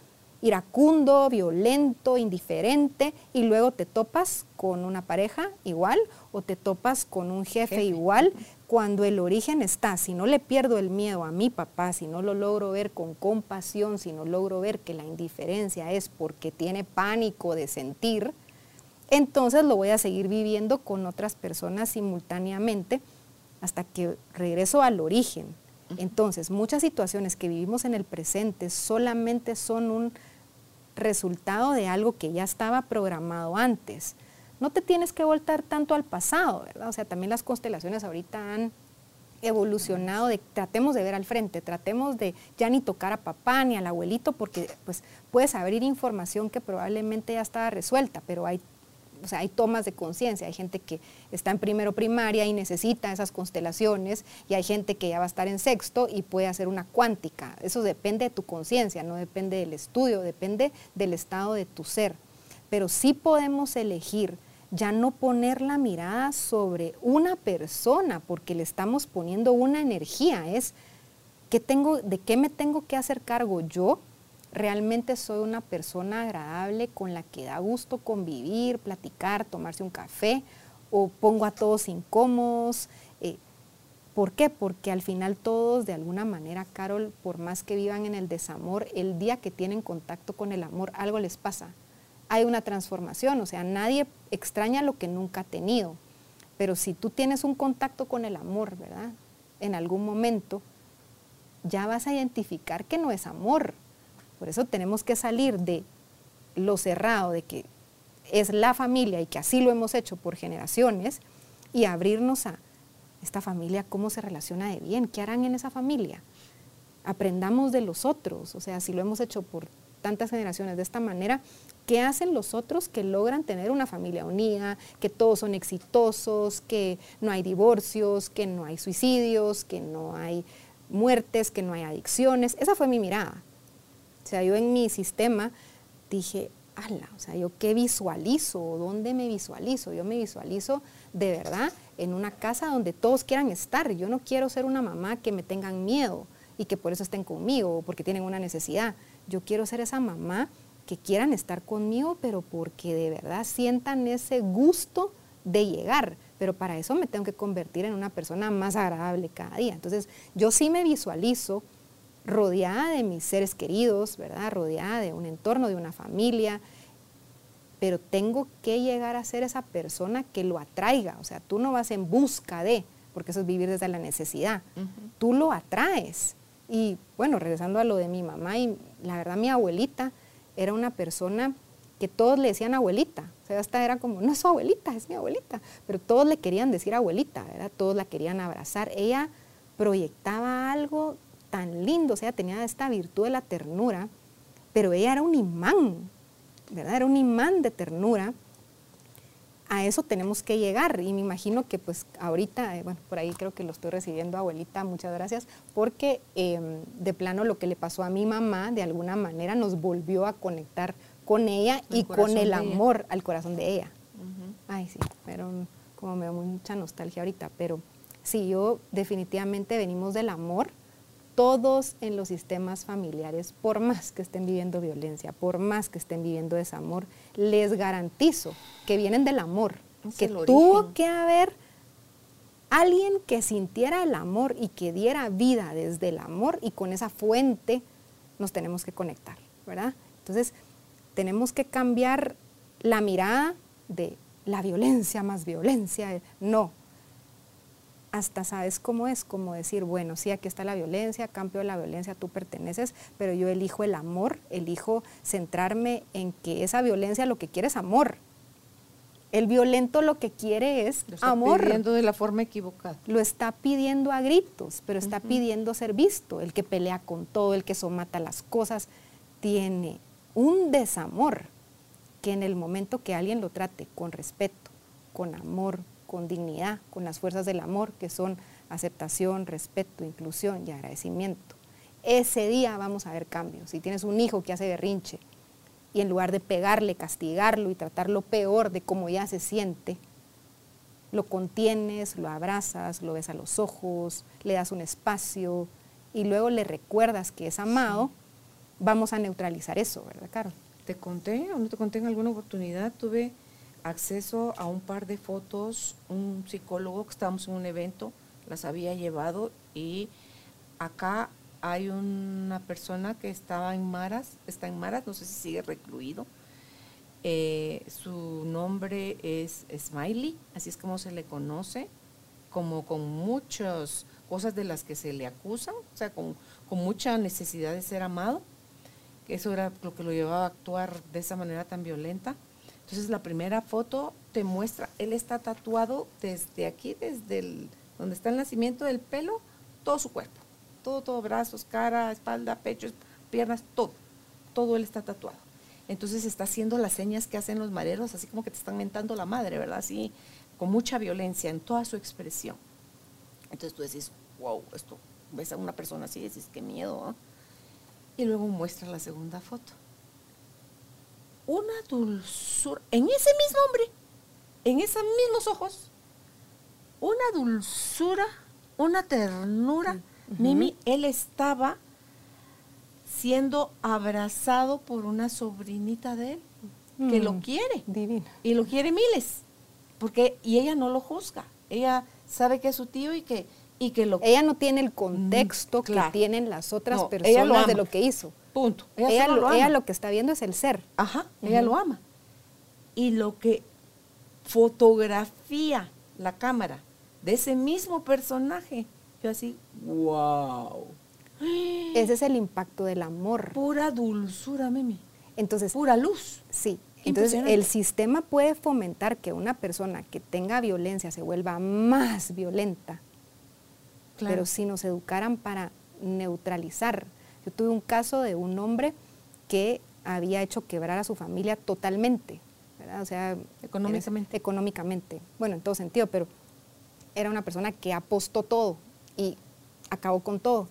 iracundo, violento, indiferente, y luego te topas con una pareja igual o te topas con un jefe, Jefe. igual, cuando el origen está, si no le pierdo el miedo a mi papá, si no lo logro ver con compasión, si no logro ver que la indiferencia es porque tiene pánico de sentir, entonces lo voy a seguir viviendo con otras personas simultáneamente hasta que regreso al origen. Entonces, muchas situaciones que vivimos en el presente solamente son un resultado de algo que ya estaba programado antes. No te tienes que voltar tanto al pasado, ¿verdad? O sea, también las constelaciones ahorita han evolucionado de tratemos de ver al frente, tratemos de ya ni tocar a papá ni al abuelito porque pues puedes abrir información que probablemente ya estaba resuelta, pero hay o sea, hay tomas de conciencia, hay gente que está en primero primaria y necesita esas constelaciones y hay gente que ya va a estar en sexto y puede hacer una cuántica. Eso depende de tu conciencia, no depende del estudio, depende del estado de tu ser. Pero sí podemos elegir ya no poner la mirada sobre una persona porque le estamos poniendo una energía, es ¿qué tengo, de qué me tengo que hacer cargo yo. Realmente soy una persona agradable con la que da gusto convivir, platicar, tomarse un café o pongo a todos incómodos. Eh, ¿Por qué? Porque al final todos, de alguna manera, Carol, por más que vivan en el desamor, el día que tienen contacto con el amor, algo les pasa hay una transformación, o sea, nadie extraña lo que nunca ha tenido, pero si tú tienes un contacto con el amor, ¿verdad? En algún momento, ya vas a identificar que no es amor. Por eso tenemos que salir de lo cerrado, de que es la familia y que así lo hemos hecho por generaciones, y abrirnos a esta familia, cómo se relaciona de bien, qué harán en esa familia. Aprendamos de los otros, o sea, si lo hemos hecho por tantas generaciones de esta manera, ¿qué hacen los otros que logran tener una familia unida, que todos son exitosos, que no hay divorcios, que no hay suicidios, que no hay muertes, que no hay adicciones? Esa fue mi mirada. O sea, yo en mi sistema dije, ala, o sea, yo qué visualizo, dónde me visualizo. Yo me visualizo de verdad en una casa donde todos quieran estar. Yo no quiero ser una mamá que me tengan miedo y que por eso estén conmigo o porque tienen una necesidad. Yo quiero ser esa mamá que quieran estar conmigo, pero porque de verdad sientan ese gusto de llegar. Pero para eso me tengo que convertir en una persona más agradable cada día. Entonces, yo sí me visualizo rodeada de mis seres queridos, ¿verdad? Rodeada de un entorno, de una familia, pero tengo que llegar a ser esa persona que lo atraiga. O sea, tú no vas en busca de, porque eso es vivir desde la necesidad. Tú lo atraes. Y bueno, regresando a lo de mi mamá y la verdad mi abuelita era una persona que todos le decían abuelita, o sea, hasta era como, no es su abuelita, es mi abuelita, pero todos le querían decir abuelita, ¿verdad? Todos la querían abrazar. Ella proyectaba algo tan lindo, o sea, tenía esta virtud de la ternura, pero ella era un imán, ¿verdad? Era un imán de ternura a eso tenemos que llegar y me imagino que pues ahorita, eh, bueno, por ahí creo que lo estoy recibiendo, abuelita, muchas gracias, porque em, de plano lo que le pasó a mi mamá de alguna manera nos volvió a conectar con ella y con el amor al corazón de ella. Ay, sí, pero como me da mucha nostalgia ahorita, pero sí, yo definitivamente venimos del amor todos en los sistemas familiares, por más que estén viviendo violencia, por más que estén viviendo desamor, les garantizo que vienen del amor, que tuvo que haber alguien que sintiera el amor y que diera vida desde el amor y con esa fuente nos tenemos que conectar, ¿verdad? Entonces, tenemos que cambiar la mirada de la violencia más violencia, no, hasta sabes cómo es, como decir, bueno, sí, aquí está la violencia, cambio de la violencia, tú perteneces, pero yo elijo el amor, elijo centrarme en que esa violencia lo que quiere es amor. El violento lo que quiere es lo está amor. pidiendo de la forma equivocada. Lo está pidiendo a gritos, pero está pidiendo ser visto. El que pelea con todo, el que somata las cosas, tiene un desamor que en el momento que alguien lo trate con respeto, con amor, con dignidad, con las fuerzas del amor, que son aceptación, respeto, inclusión y agradecimiento. Ese día vamos a ver cambios. Si tienes un hijo que hace berrinche y en lugar de pegarle, castigarlo y tratarlo peor de cómo ya se siente, lo contienes, lo abrazas, lo ves a los ojos, le das un espacio y luego le recuerdas que es amado, vamos a neutralizar eso, ¿verdad, Carol? Te conté, o no te conté en alguna oportunidad, tuve acceso a un par de fotos, un psicólogo que estábamos en un evento, las había llevado y acá hay una persona que estaba en Maras, está en Maras, no sé si sigue recluido. Eh, su nombre es Smiley, así es como se le conoce, como con muchas cosas de las que se le acusan, o sea, con, con mucha necesidad de ser amado, que eso era lo que lo llevaba a actuar de esa manera tan violenta. Entonces la primera foto te muestra, él está tatuado desde aquí, desde donde está el nacimiento del pelo, todo su cuerpo. Todo, todo, brazos, cara, espalda, pecho, piernas, todo. Todo él está tatuado. Entonces está haciendo las señas que hacen los mareros, así como que te están mentando la madre, ¿verdad? Así, con mucha violencia en toda su expresión. Entonces tú decís, wow, esto, ves a una persona así y decís, qué miedo. Y luego muestra la segunda foto. Una dulzura, en ese mismo hombre, en esos mismos ojos, una dulzura, una ternura. Mimi, él estaba siendo abrazado por una sobrinita de él que lo mm, quiere. Divina. Y lo quiere miles. Porque, y ella no lo juzga. Ella sabe que es su tío y que, y que lo Ella no tiene el contexto que tienen las otras personas de lo que hizo. Punto. Ella, lo, que está viendo es el ser. Ajá, ella lo ama. Y lo que fotografía la cámara de ese mismo personaje, yo así, wow. Ese es el impacto del amor. Pura dulzura, Mimi. Entonces, pura luz. Sí. Entonces, el sistema puede fomentar que una persona que tenga violencia se vuelva más violenta. Pero si nos educaran para neutralizar. Yo tuve un caso de un hombre que había hecho quebrar a su familia totalmente, O sea, económicamente. económicamente. Bueno, en todo sentido, pero era una persona que apostó todo y acabó con todo.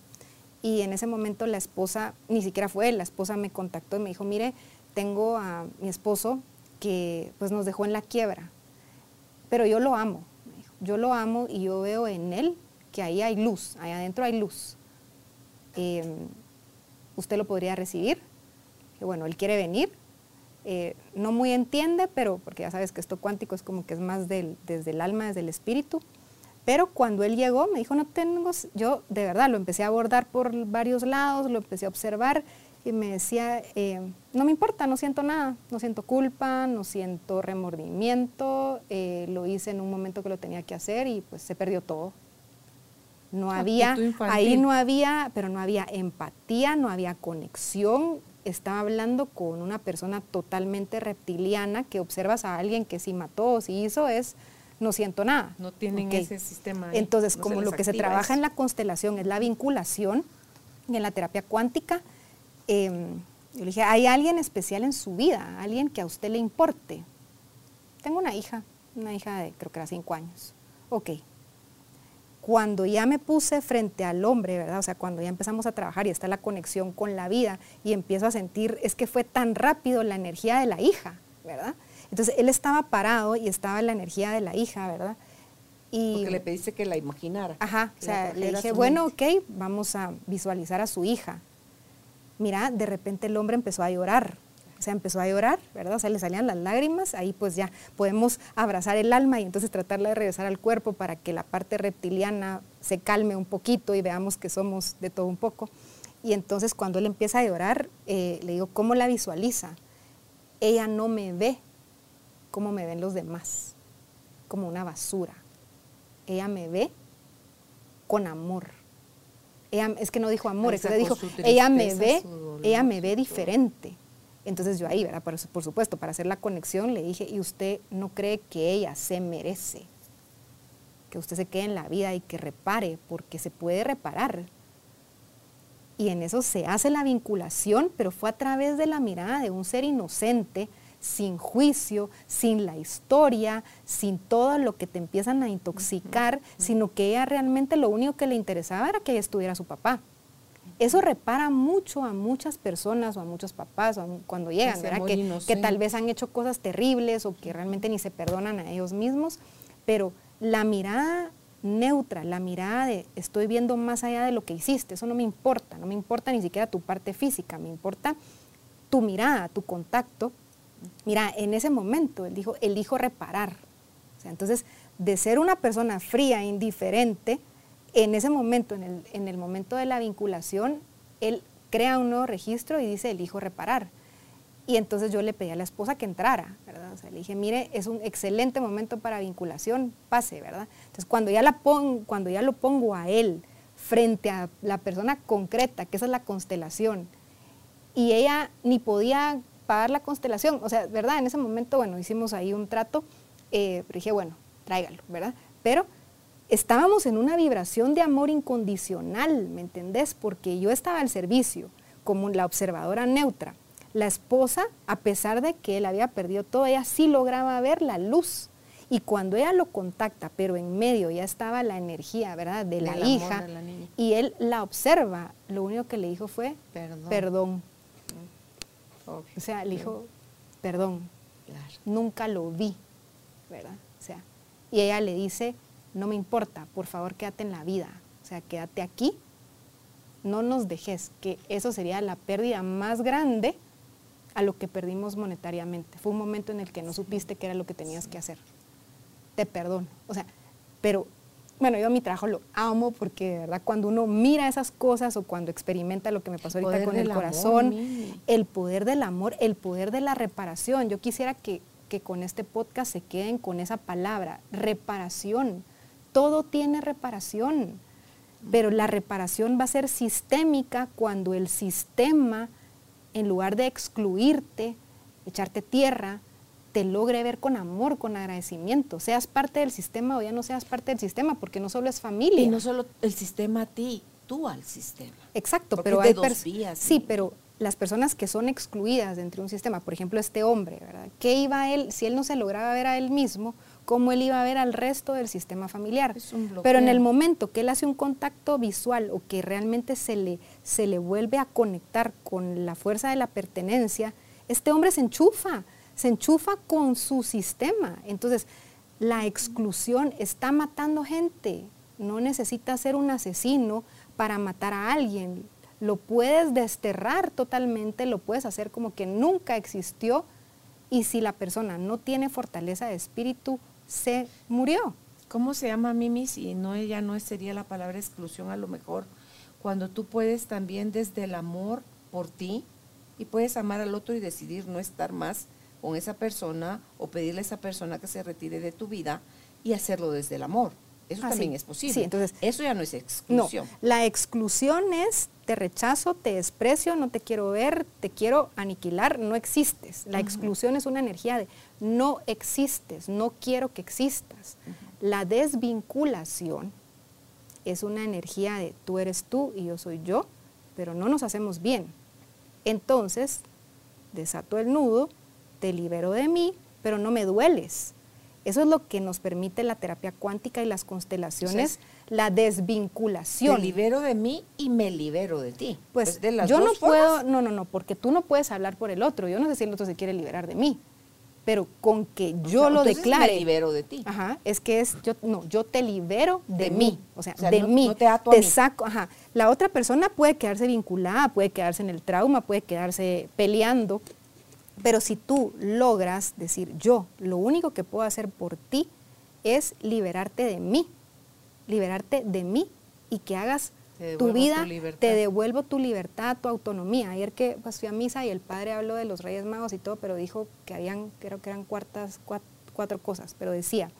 Y en ese momento la esposa, ni siquiera fue él, la esposa me contactó y me dijo, mire, tengo a mi esposo que pues nos dejó en la quiebra, pero yo lo amo, yo lo amo y yo veo en él que ahí hay luz, ahí adentro hay luz. Em, usted lo podría recibir, que bueno, él quiere venir, eh, no muy entiende, pero porque ya sabes que esto cuántico es como que es más del, desde el alma, desde el espíritu, pero cuando él llegó, me dijo, no tengo, yo de verdad lo empecé a abordar por varios lados, lo empecé a observar y me decía, eh, no me importa, no siento nada, no siento culpa, no siento remordimiento, eh, lo hice en un momento que lo tenía que hacer y pues se perdió todo. No había, ahí no había, pero no había empatía, no había conexión. Estaba hablando con una persona totalmente reptiliana que observas a alguien que si mató o si hizo es no siento nada. No tienen ese sistema. Entonces, como lo que se trabaja en la constelación es la vinculación, y en la terapia cuántica, em, yo le dije, ¿hay alguien especial en su vida? ¿Alguien que a usted le importe? Tengo una hija, una hija de creo que era cinco años. Ok. Cuando ya me puse frente al hombre, ¿verdad? O sea, cuando ya empezamos a trabajar y está la conexión con la vida y empiezo a sentir, es que fue tan rápido la energía de la hija, ¿verdad? Entonces él estaba parado y estaba en la energía de la hija, ¿verdad? Y, Porque le pediste que la imaginara. Ajá, o sea, le dije, bueno, ok, vamos a visualizar a su hija. Mira, de repente el hombre empezó a llorar, sea, empezó a llorar, ¿verdad? O sea, le salían las lágrimas, ahí pues ya podemos abrazar el alma y entonces tratarla de regresar al cuerpo para que la parte reptiliana se calme un poquito y veamos que somos de todo un poco. Y entonces cuando él empieza a llorar, eh, le digo, ¿cómo la visualiza? Ella no me ve, cómo me ven los demás, como una basura. Ella me ve con amor. Ella, es que no dijo amor, es que dijo, ella me ve, ella me ve diferente. Entonces yo ahí, ¿verdad? Por, por, supuesto, para hacer la conexión le dije, ¿y usted no cree que ella se merece? Que usted se quede en la vida y que repare, porque se puede reparar. Y en eso se hace la vinculación, pero fue a través de la mirada de un ser inocente, sin juicio, sin la historia, sin todo lo que te empiezan a intoxicar, sino que ella realmente lo único que le interesaba era que ella estuviera su papá. Eso repara mucho a muchas personas o a muchos papás cuando llegan, ¿verdad? Que, que, tal vez han hecho cosas terribles o que realmente ni se perdonan a ellos mismos, pero la mirada neutra, la mirada de estoy viendo más allá de lo que hiciste, eso no me importa, no me importa ni siquiera tu parte física, me importa tu mirada, tu contacto Mira, en ese momento él dijo, elijo reparar. O sea, entonces, de ser una persona fría, indiferente, en ese momento, en el, momento de la vinculación, él crea un nuevo registro y dice, elijo reparar. Y entonces yo le pedí a la esposa que entrara, ¿verdad? O sea, le dije, mire, es un excelente momento para vinculación, pase, ¿verdad? Entonces, cuando ya, la cuando ya lo pongo a él frente a la persona concreta, que esa es la constelación, y ella ni podía pagar la constelación. O sea, ¿verdad? En ese momento, bueno, hicimos ahí un trato, eh, dije, bueno, tráigalo, ¿verdad? Pero estábamos en una vibración de amor incondicional, ¿me entendés? Porque yo estaba al servicio, como la observadora neutra. La esposa, a pesar de que él había perdido todo, ella sí lograba ver la luz. Y cuando ella lo contacta, pero en medio ya estaba la energía, ¿verdad? De la hija, y él la observa, lo único que le dijo fue, perdón. O sea, le dijo, perdón. Nunca lo vi, ¿verdad? O sea, y ella le dice, no me importa, por favor quédate en la vida, o sea, quédate aquí, no nos dejes, que eso sería la pérdida más grande a lo que perdimos monetariamente. Fue un momento en el que no supiste qué era lo que tenías que hacer. Te perdono. O sea, pero bueno, yo mi trabajo lo amo porque de verdad cuando uno mira esas cosas o cuando experimenta lo que me pasó ahorita con el corazón, el poder del amor, el poder de la reparación. Yo quisiera que, que con este podcast se queden con esa palabra, reparación todo tiene reparación, pero la reparación va a ser sistémica cuando el sistema, en lugar de excluirte, echarte tierra, te logre ver con amor, con agradecimiento, seas parte del sistema o ya no seas parte del sistema, porque no solo es familia. Y no solo el sistema a ti, tú al sistema. Exacto, pero hay personas. Sí, pero las personas que son excluidas dentro de un sistema, por ejemplo, este hombre, ¿verdad? ¿Qué iba él, si él no se lograba ver a él mismo, cómo él iba a ver al resto del sistema familiar. Pero en el momento que él hace un contacto visual o que realmente se le, se le vuelve a conectar con la fuerza de la pertenencia, este hombre se enchufa, se enchufa con su sistema. Entonces, la exclusión está matando gente. No necesita ser un asesino para matar a alguien. Lo puedes desterrar totalmente, lo puedes hacer como que nunca existió. Y si la persona no tiene fortaleza de espíritu, se murió. ¿Cómo se llama Mimi si no ella no sería la palabra exclusión a lo mejor? Cuando tú puedes también desde el amor por ti y puedes amar al otro y decidir no estar más con esa persona o pedirle a esa persona que se retire de tu vida y hacerlo desde el amor. Eso ah, también es posible. Sí, entonces, eso ya no es exclusión. No, la exclusión es te rechazo, te desprecio, no te quiero ver, te quiero aniquilar, no existes. La exclusión es una energía de no existes, no quiero que existas. La desvinculación es una energía de tú eres tú y yo soy yo, pero no nos hacemos bien. Entonces, desato el nudo, te libero de mí, pero no me dueles. Eso es lo que nos permite la terapia cuántica y las constelaciones, la desvinculación. Te libero de mí y me libero de ti. Pues, yo no puedo, no, no, no, porque tú no puedes hablar por el otro. Yo no sé si el otro se quiere liberar de mí, pero con que yo lo declare. Me libero de ti. Ajá, es que es, yo, no, yo te libero de, mí. O sea, de mí. te, te saco, ajá. La otra persona puede quedarse vinculada, puede quedarse en el trauma, puede quedarse peleando, pero si tú logras decir, yo lo único que puedo hacer por ti es liberarte de mí, liberarte de mí y que hagas tu vida, te devuelvo tu libertad, tu autonomía. Ayer que pues, fui a misa y el padre habló de los Reyes Magos y todo, pero dijo que habían, creo que eran cuartas, cuatro, cosas, pero decía,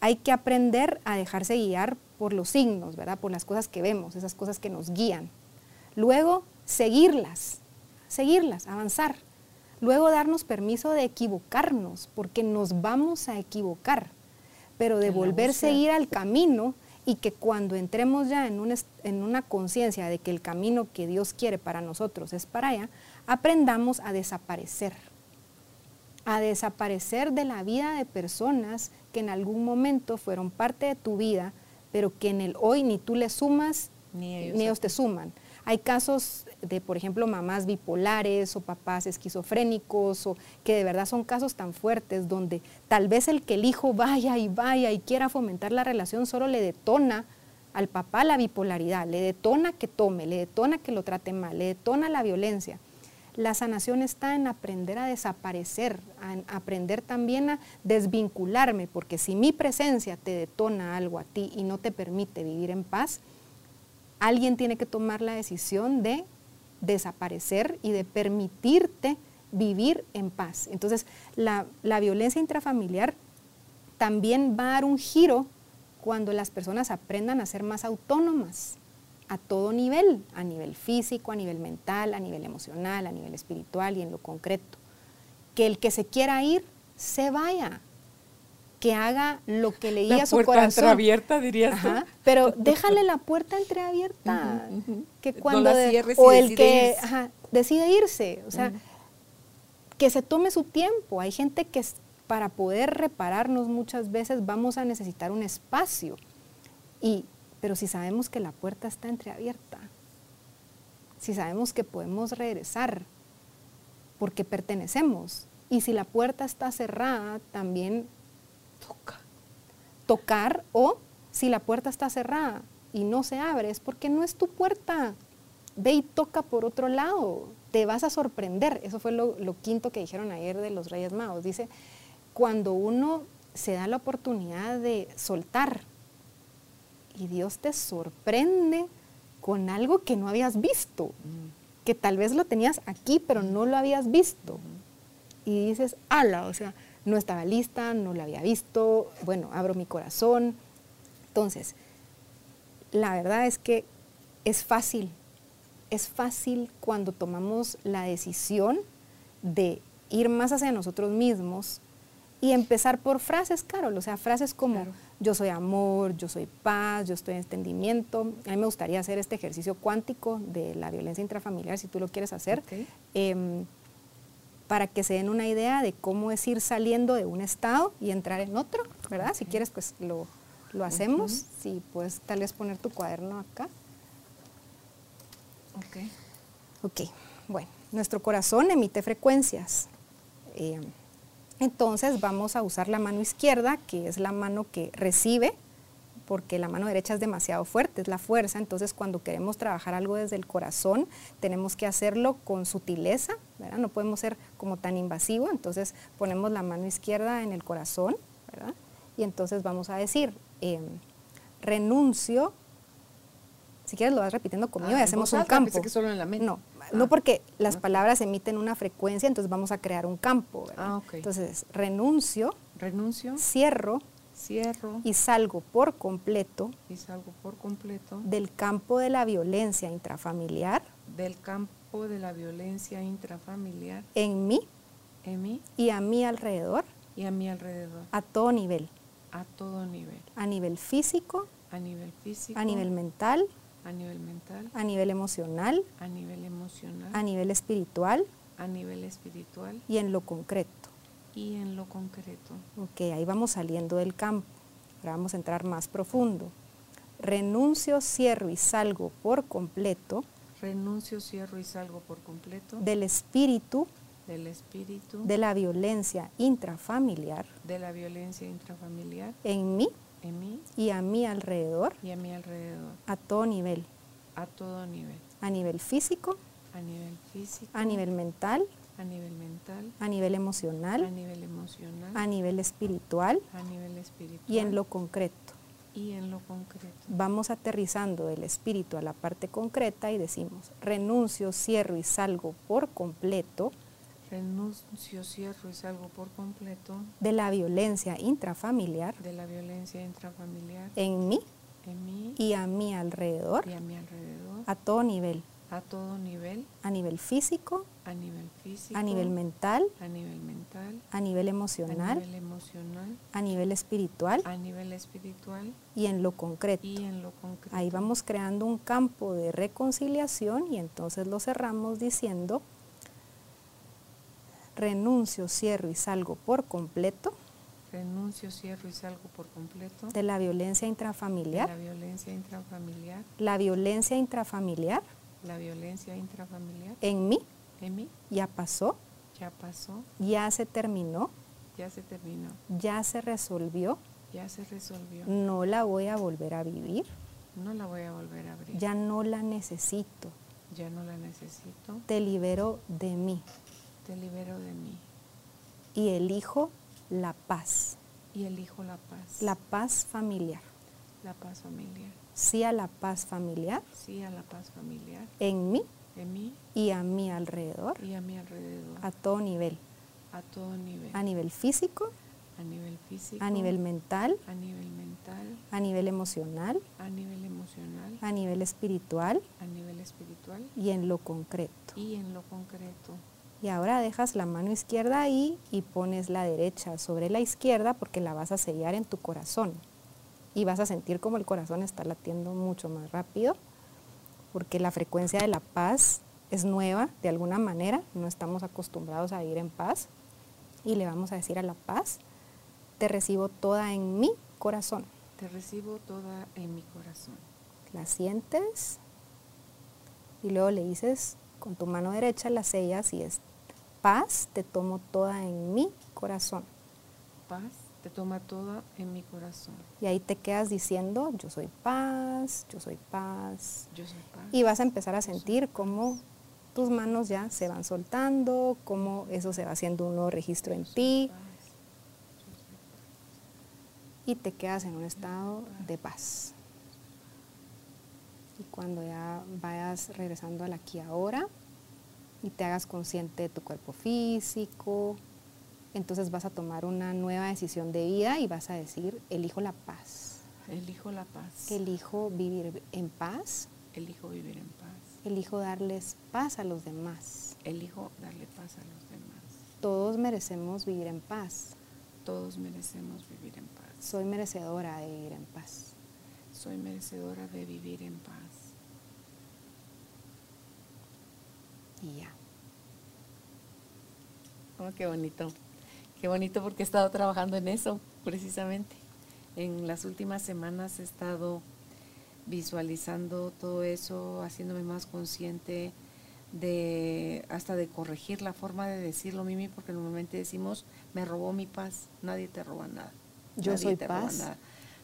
hay que aprender a dejarse guiar por los signos, ¿verdad? Por las cosas que vemos, esas cosas que nos guían. Luego, seguirlas, seguirlas, avanzar. Luego darnos permiso de equivocarnos, porque nos vamos a equivocar, pero de volver a seguir al camino y que cuando entremos ya en, en una conciencia de que el camino que Dios quiere para nosotros es para allá, aprendamos a desaparecer, a desaparecer de la vida de personas que en algún momento fueron parte de tu vida, pero que en el hoy ni tú le sumas, ni ellos te suman. Hay casos de, por ejemplo, mamás bipolares o papás esquizofrénicos, o que de verdad son casos tan fuertes donde tal vez el que el hijo vaya y vaya y quiera fomentar la relación solo le detona al papá la bipolaridad, le detona que tome, le detona que lo trate mal, le detona la violencia. La sanación está en aprender a desaparecer, en aprender también a desvincularme, porque si mi presencia te detona algo a ti y no te permite vivir en paz, alguien tiene que tomar la decisión de desaparecer y de permitirte vivir en paz. Entonces, la, violencia intrafamiliar también va a dar un giro cuando las personas aprendan a ser más autónomas a todo nivel, a nivel físico, a nivel mental, a nivel emocional, a nivel espiritual y en lo concreto. Que el que se quiera ir, se vaya. Que haga lo que le diga su puerta corazón. entreabierta, dirías. Ajá, pero déjale la puerta entreabierta. Que No cuando la de- cierres o el que irse. ajá, decide irse, o sea, que se tome su tiempo. Hay gente que para poder repararnos muchas veces vamos a necesitar un espacio. Y pero si sabemos que la puerta está entreabierta, si sabemos que podemos regresar porque pertenecemos y si la puerta está cerrada, también Toca. tocar o si la puerta está cerrada y no se abre es porque no es tu puerta. Ve y toca por otro lado. Te vas a sorprender. Eso fue lo, quinto que dijeron ayer de los Reyes Magos. Dice, cuando uno se da la oportunidad de soltar y Dios te sorprende con algo que no habías visto, que tal vez lo tenías aquí pero no lo habías visto y dices, ala, o sea, no estaba lista, no la había visto, bueno, abro mi corazón. Entonces, la verdad es que es fácil, es fácil cuando tomamos la decisión de ir más hacia nosotros mismos y empezar por frases, Carol, o sea, frases como Claro. yo soy amor, yo soy paz, yo estoy en entendimiento. A mí me gustaría hacer este ejercicio cuántico de la violencia intrafamiliar, si tú lo quieres hacer em, para que se den una idea de cómo es ir saliendo de un estado y entrar en otro, ¿verdad? Si quieres, pues lo, lo hacemos. Si puedes tal vez poner tu cuaderno acá. Ok. Ok, bueno, nuestro corazón emite frecuencias. Eh, entonces vamos a usar la mano izquierda, que es la mano que recibe, porque la mano derecha es demasiado fuerte, es la fuerza. Entonces cuando queremos trabajar algo desde el corazón, tenemos que hacerlo con sutileza, ¿verdad? No podemos ser como tan invasivo. Entonces ponemos la mano izquierda en el corazón, ¿verdad? Y entonces vamos a decir, eh, renuncio. Si quieres lo vas repitiendo conmigo Ah, y en hacemos un alta, campo. pensé que solo en la mente. No, Ah. no porque las palabras emiten una frecuencia, entonces vamos a crear un campo. ¿verdad? Ah. Entonces, renuncio, Renuncio, cierro cierro y salgo por completo y salgo por completo del campo de la violencia intrafamiliar del campo de la violencia intrafamiliar en mí en mí. y a mi alrededor. Y a mi alrededor, a todo nivel, a todo nivel, a nivel físico, a nivel físico, a nivel mental, a nivel mental, a nivel emocional, a nivel emocional, a nivel espiritual a nivel espiritual. y en lo concreto. y en lo concreto. Ok, ahí vamos saliendo del campo. Ahora vamos a entrar más profundo. Renuncio, cierro y salgo por completo Renuncio, cierro y salgo por completo. Del espíritu del espíritu. de la violencia intrafamiliar. De la violencia intrafamiliar. En mí en mí y a mi alrededor. y a mi alrededor, a todo nivel, a todo nivel, a nivel físico, a nivel físico, a nivel mental, a nivel mental, a nivel a emocional, nivel emocional, a nivel espiritual a nivel espiritual. y en lo concreto. Y en lo concreto. Vamos aterrizando del espíritu a la parte concreta y decimos, renuncio, cierro y salgo por completo Renuncio, cierro y salgo por completo de la violencia intrafamiliar de la violencia intrafamiliar en mí en mí y a mi alrededor y a mi alrededor, a todo nivel, a todo nivel, a nivel físico, a nivel físico, a nivel mental, a nivel mental, a nivel a emocional, nivel emocional, a nivel espiritual a nivel espiritual y en lo concreto. y en lo concreto. Ahí vamos creando un campo de reconciliación y entonces lo cerramos diciendo, renuncio, cierro y salgo por completo Renuncio, cierro y salgo por completo de la violencia de intrafamiliar. la violencia intrafamiliar, La violencia intrafamiliar la violencia intrafamiliar en mí en mí ya pasó, ya pasó, ya se terminó, ya se terminó, ya se resolvió, ya se resolvió. no la voy a volver a vivir, No la voy a volver a abrir. ya no la necesito, Ya no la necesito. te libero de mí Te libero de mí y elijo la paz, y elijo la paz. la paz familiar. la paz familiar. Sí a la paz familiar Sí a la paz familiar en mí en mí y a mi alrededor, y a mi alrededor. a todo nivel, A todo nivel. a nivel físico, A nivel físico. a nivel mental, a nivel mental. a nivel emocional, A nivel emocional. a nivel espiritual A nivel espiritual. y en lo concreto. Y en lo concreto. Y ahora dejas la mano izquierda ahí y pones la derecha sobre la izquierda porque la vas a sellar en tu corazón. Y vas a sentir como el corazón está latiendo mucho más rápido porque la frecuencia de la paz es nueva de alguna manera, no estamos acostumbrados a ir en paz. Y le vamos a decir a la paz, te recibo toda en mi corazón. Te recibo toda en mi corazón. La sientes y luego le dices con tu mano derecha la sellas y es paz, te tomo toda en mi corazón. Paz, te toma toda en mi corazón. Y ahí te quedas diciendo, yo soy paz, yo soy paz. Yo soy paz. Y vas a empezar a sentir cómo tus manos ya se van soltando, cómo eso se va haciendo un nuevo registro en ti. Y te quedas en un estado de paz. Y cuando ya vayas regresando al aquí ahora y te hagas consciente de tu cuerpo físico, entonces vas a tomar una nueva decisión de vida y vas a decir, elijo la paz. Elijo la paz. Elijo vivir en paz. Elijo vivir en paz. Elijo darles paz a los demás. Elijo darle paz a los demás. Todos merecemos vivir en paz. Todos merecemos vivir en paz. Soy merecedora de vivir en paz. Soy merecedora de vivir en paz. Y ya. Oh, qué bonito. Qué bonito porque he estado trabajando en eso, precisamente. En las últimas semanas he estado visualizando todo eso, haciéndome más consciente de hasta de corregir la forma de decirlo, Mimi, porque normalmente decimos, me robó mi paz, nadie te roba nada. Yo soy paz.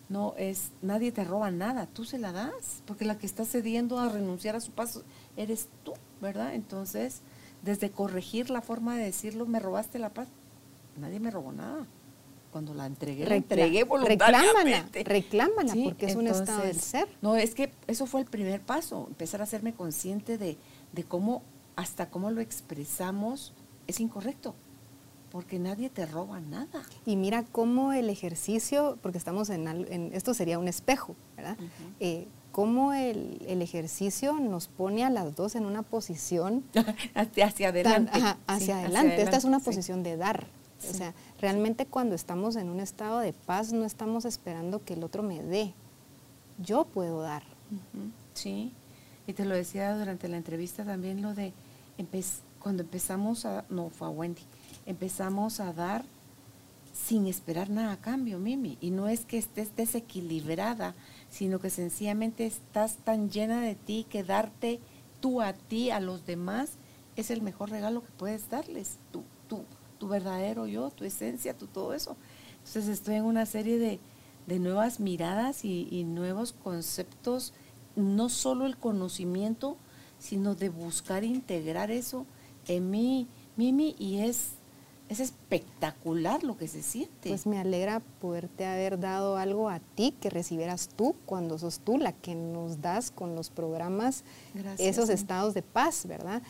No, es, nadie te roba nada, tú se la das, porque la que está cediendo a renunciar a su paz eres tú, ¿verdad? Entonces, desde corregir la forma de decirlo, me robaste la paz, nadie me robó nada cuando la entregué, la entregué voluntariamente. Reclámala, reclámala, porque es un estado del ser. No, es que eso fue el primer paso, empezar a hacerme consciente de, de cómo, hasta cómo lo expresamos, es incorrecto, porque nadie te roba nada. Y mira cómo el ejercicio, porque estamos en, en esto sería un espejo, ¿verdad? Eh, cómo el, el, ejercicio nos pone a las dos en una posición <laughs> hacia, adelante. hacia, adelante. Esta es una posición de dar. O sea, realmente cuando estamos en un estado de paz no estamos esperando que el otro me dé. Yo puedo dar. Sí, y te lo decía durante la entrevista también lo de cuando empezamos a, no fue a Wendy, empezamos a dar sin esperar nada a cambio, Mimi. Y no es que estés desequilibrada, sino que sencillamente estás tan llena de ti que darte tú a ti, a los demás, es el mejor regalo que puedes darles. Tú, tú, tu verdadero yo, tu esencia, tu todo eso. Entonces estoy en una serie de, nuevas miradas y, nuevos conceptos, no solo el conocimiento, sino de buscar integrar eso en mí, Mimi, y es es espectacular lo que se siente. Pues me alegra poderte haber dado algo a ti que recibieras tú cuando sos tú la que nos das con los programas esos estados de paz, ¿verdad?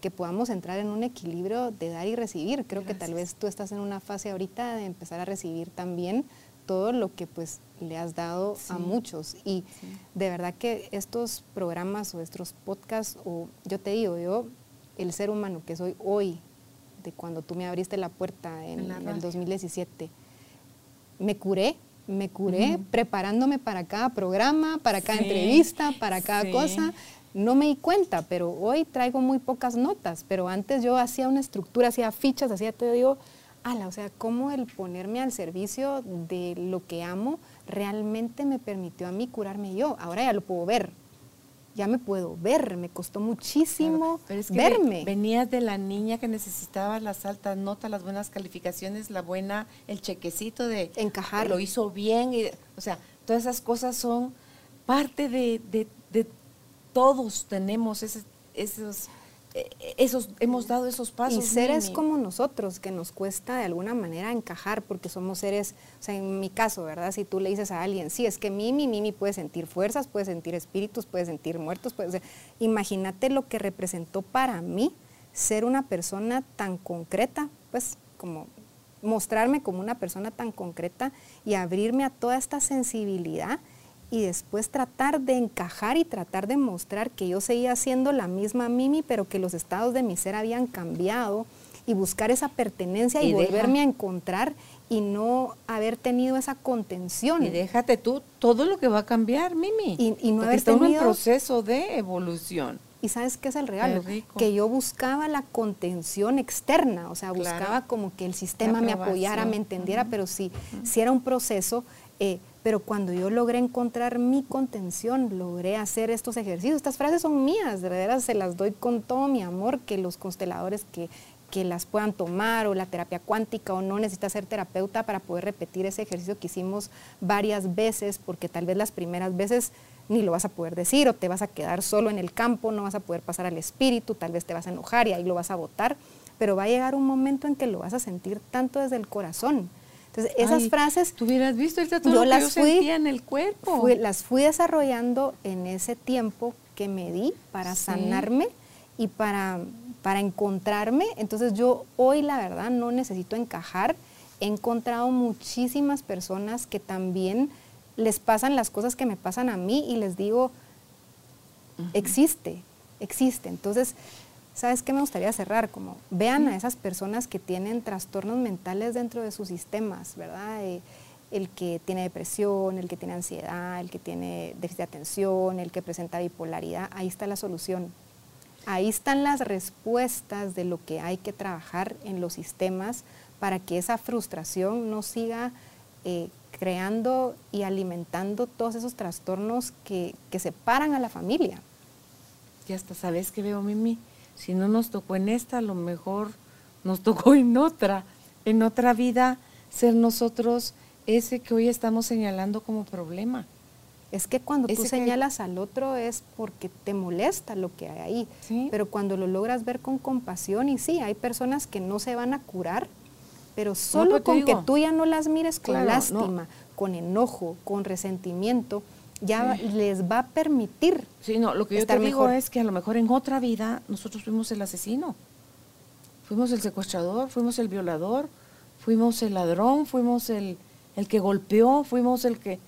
Que, podamos entrar en un equilibrio de dar y recibir. Creo que tal vez tú estás en una fase ahorita de empezar a recibir también todo lo que pues le has dado a muchos. Y de verdad que estos programas o estos podcasts, o yo te digo, yo, el ser humano que soy hoy, de cuando tú me abriste la puerta en, el 2017. Me curé, me curé preparándome para cada programa, para cada entrevista, para cada cosa. No me di cuenta, pero hoy traigo muy pocas notas, pero antes yo hacía una estructura, hacía fichas, hacía te digo, ala, o sea, cómo el ponerme al servicio de lo que amo realmente me permitió a mí curarme yo. Ahora ya lo puedo ver, ya me puedo ver, me costó muchísimo verme. venías de la niña que necesitaba las altas notas, las buenas calificaciones, la buena, el chequecito de encajar. Lo hizo bien, y, o sea, todas esas cosas son parte de todos tenemos esos eh, esos, hemos dado esos pasos. Y seres como nosotros, que nos cuesta de alguna manera encajar, porque somos seres, o sea, en mi caso, ¿verdad? Si tú le dices a alguien, sí, es que Mimi, Mimi puede sentir fuerzas, puede sentir espíritus, puede sentir muertos, puede imagínate lo que representó para mí ser una persona tan concreta, pues como mostrarme como una persona tan concreta y abrirme a toda esta sensibilidad y después tratar de encajar y tratar de mostrar que yo seguía siendo la misma Mimi, pero que los estados de mi ser habían cambiado y buscar esa pertenencia y, volverme a encontrar y no haber tenido esa contención. Y déjate tú todo lo que va a cambiar, Mimi. Y, no haber tenido... un proceso de evolución. ¿Y sabes qué es el regalo? Que yo buscaba la contención externa, o sea, buscaba como que el sistema me apoyara, me entendiera, pero sí, si era un proceso, eh, pero cuando yo logré encontrar mi contención, logré hacer estos ejercicios. Estas frases son mías, de verdad se las doy con todo mi amor, que los consteladores que, que las puedan tomar o la terapia cuántica o no necesita ser terapeuta para poder repetir ese ejercicio que hicimos varias veces, porque tal vez las primeras veces ni lo vas a poder decir o te vas a quedar solo en el campo, no vas a poder pasar al espíritu, tal vez te vas a enojar y ahí lo vas a votar, pero va a llegar un momento en que lo vas a sentir tanto desde el corazón. Entonces, esas frases... Tú hubieras visto el todo yo las fui, en el cuerpo. las fui desarrollando en ese tiempo que me di para sanarme y para, para encontrarme. Entonces, yo hoy, la verdad, no necesito encajar. He encontrado muchísimas personas que también les pasan las cosas que me pasan a mí y les digo, existe, existe. Entonces, ¿sabes qué me gustaría cerrar? Como vean a esas personas que tienen trastornos mentales dentro de sus sistemas, ¿verdad? Eh, el que tiene depresión, el que tiene ansiedad, el que tiene déficit de atención, el que presenta bipolaridad, ahí está la solución. Ahí están las respuestas de lo que hay que trabajar en los sistemas para que esa frustración no siga eh, creando y alimentando todos esos trastornos que, que separan a la familia. Y hasta sabes que veo, Mimi, si no nos tocó en esta, a lo mejor nos tocó en otra, en otra vida, ser nosotros ese que hoy estamos señalando como problema. Es que cuando tú señalas al otro es porque te molesta lo que hay ahí, pero cuando lo logras ver con compasión, y sí, hay personas que no se van a curar, pero solo con que tú ya no las mires con lástima, con enojo, con resentimiento, ya les va a permitir. Sí, no, lo que yo te digo es que a lo mejor en otra vida nosotros fuimos el asesino, fuimos el secuestrador, fuimos el violador, fuimos el ladrón, fuimos el, el que golpeó, fuimos el que...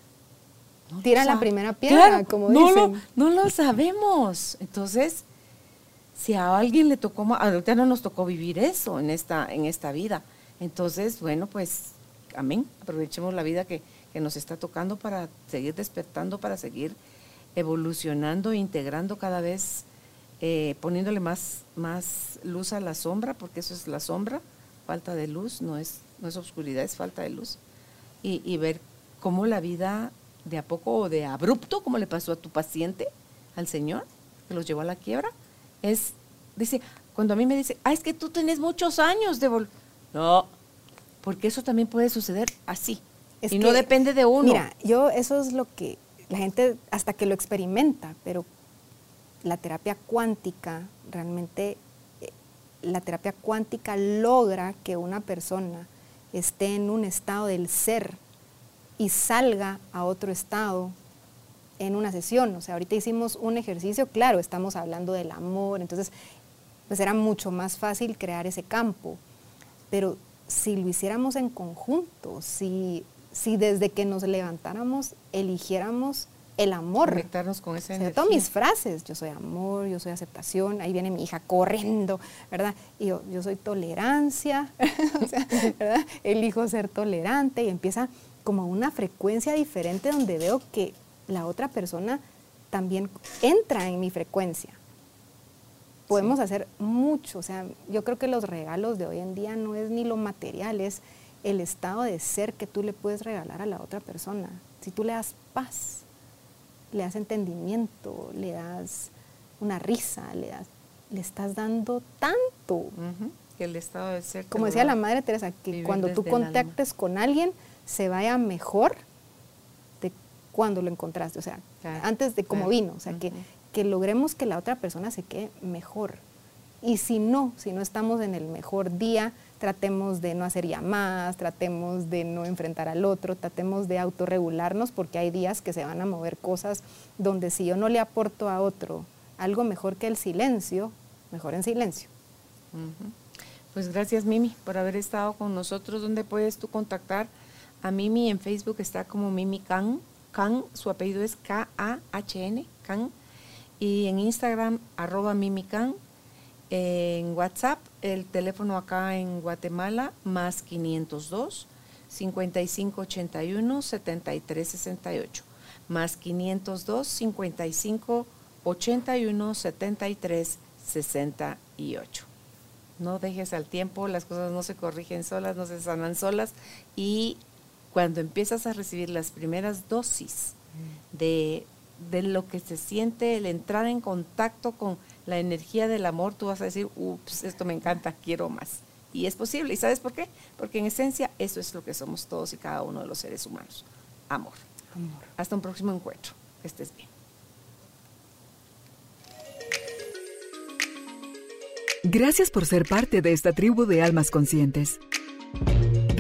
Tira la primera piedra, como no dicen. Lo, no lo sabemos. Entonces, si a alguien le tocó, ahorita no nos tocó vivir eso en esta, en esta vida. Entonces, bueno, pues, amén, aprovechemos la vida que, nos está tocando para seguir despertando, para seguir evolucionando, integrando cada vez, eh, poniéndole más, más luz a la sombra, porque eso es la sombra, falta de luz, no es, no es oscuridad, es falta de luz. Y, y ver cómo la vida de a poco o de abrupto, como le pasó a tu paciente, al Señor, que los llevó a la quiebra, es, dice, cuando a mí me dice, ah, es que tú tenés muchos años de no, porque eso también puede suceder así. Y no depende de uno. Mira, yo eso es lo que la gente hasta que lo experimenta, pero la terapia cuántica realmente eh, la terapia cuántica logra que una persona esté en un estado del ser y salga a otro estado en una sesión. O sea, ahorita hicimos un ejercicio, claro, estamos hablando del amor, entonces pues era mucho más fácil crear ese campo pero si lo hiciéramos en conjunto, si, si desde que nos levantáramos eligiéramos el amor. Conectarnos con ese energía. Todas mis frases, yo soy amor, yo soy aceptación, ahí viene mi hija corriendo, ¿verdad? Y yo, yo soy tolerancia, <laughs> ¿verdad? Elijo ser tolerante y empieza como una frecuencia diferente donde veo que la otra persona también entra en mi frecuencia podemos hacer mucho. O sea, yo creo que los regalos de hoy en día no es ni lo material, es el estado de ser que tú le puedes regalar a la otra persona. Si tú le das paz, le das entendimiento, le das una risa, le das, le estás dando tanto. Que el estado de ser. Como decía la madre Teresa, que cuando tú contactes con alguien se vaya mejor de cuando lo encontraste, o sea, antes de cómo vino, o sea, que, que logremos que la otra persona se quede mejor. Y si no, si no estamos en el mejor día, tratemos de no hacer llamadas, tratemos de no enfrentar al otro, tratemos de autorregularnos porque hay días que se van a mover cosas donde si yo no le aporto a otro algo mejor que el silencio, mejor en silencio. Pues gracias Mimi por haber estado con nosotros. ¿Dónde puedes tú contactar a Mimi? En Facebook está como Mimi Can Can, su apellido es K-A-H-N, Can. Y en Instagram, arroba mimican. En WhatsApp, el teléfono acá en Guatemala, más 502 5581 7368. Más 502 5581 7368 no dejes al tiempo, las cosas no se corrigen solas, no se sanan solas. Y cuando empiezas a recibir las primeras dosis de, lo que se siente, el entrar en contacto con la energía del amor, tú vas a decir, ups, esto me encanta, quiero más. Y es posible. ¿Y sabes por qué? Porque en esencia eso es lo que somos todos y cada uno de los seres humanos. Amor. Amor. Hasta un próximo encuentro. Que estés bien. Gracias por ser parte de esta tribu de almas conscientes.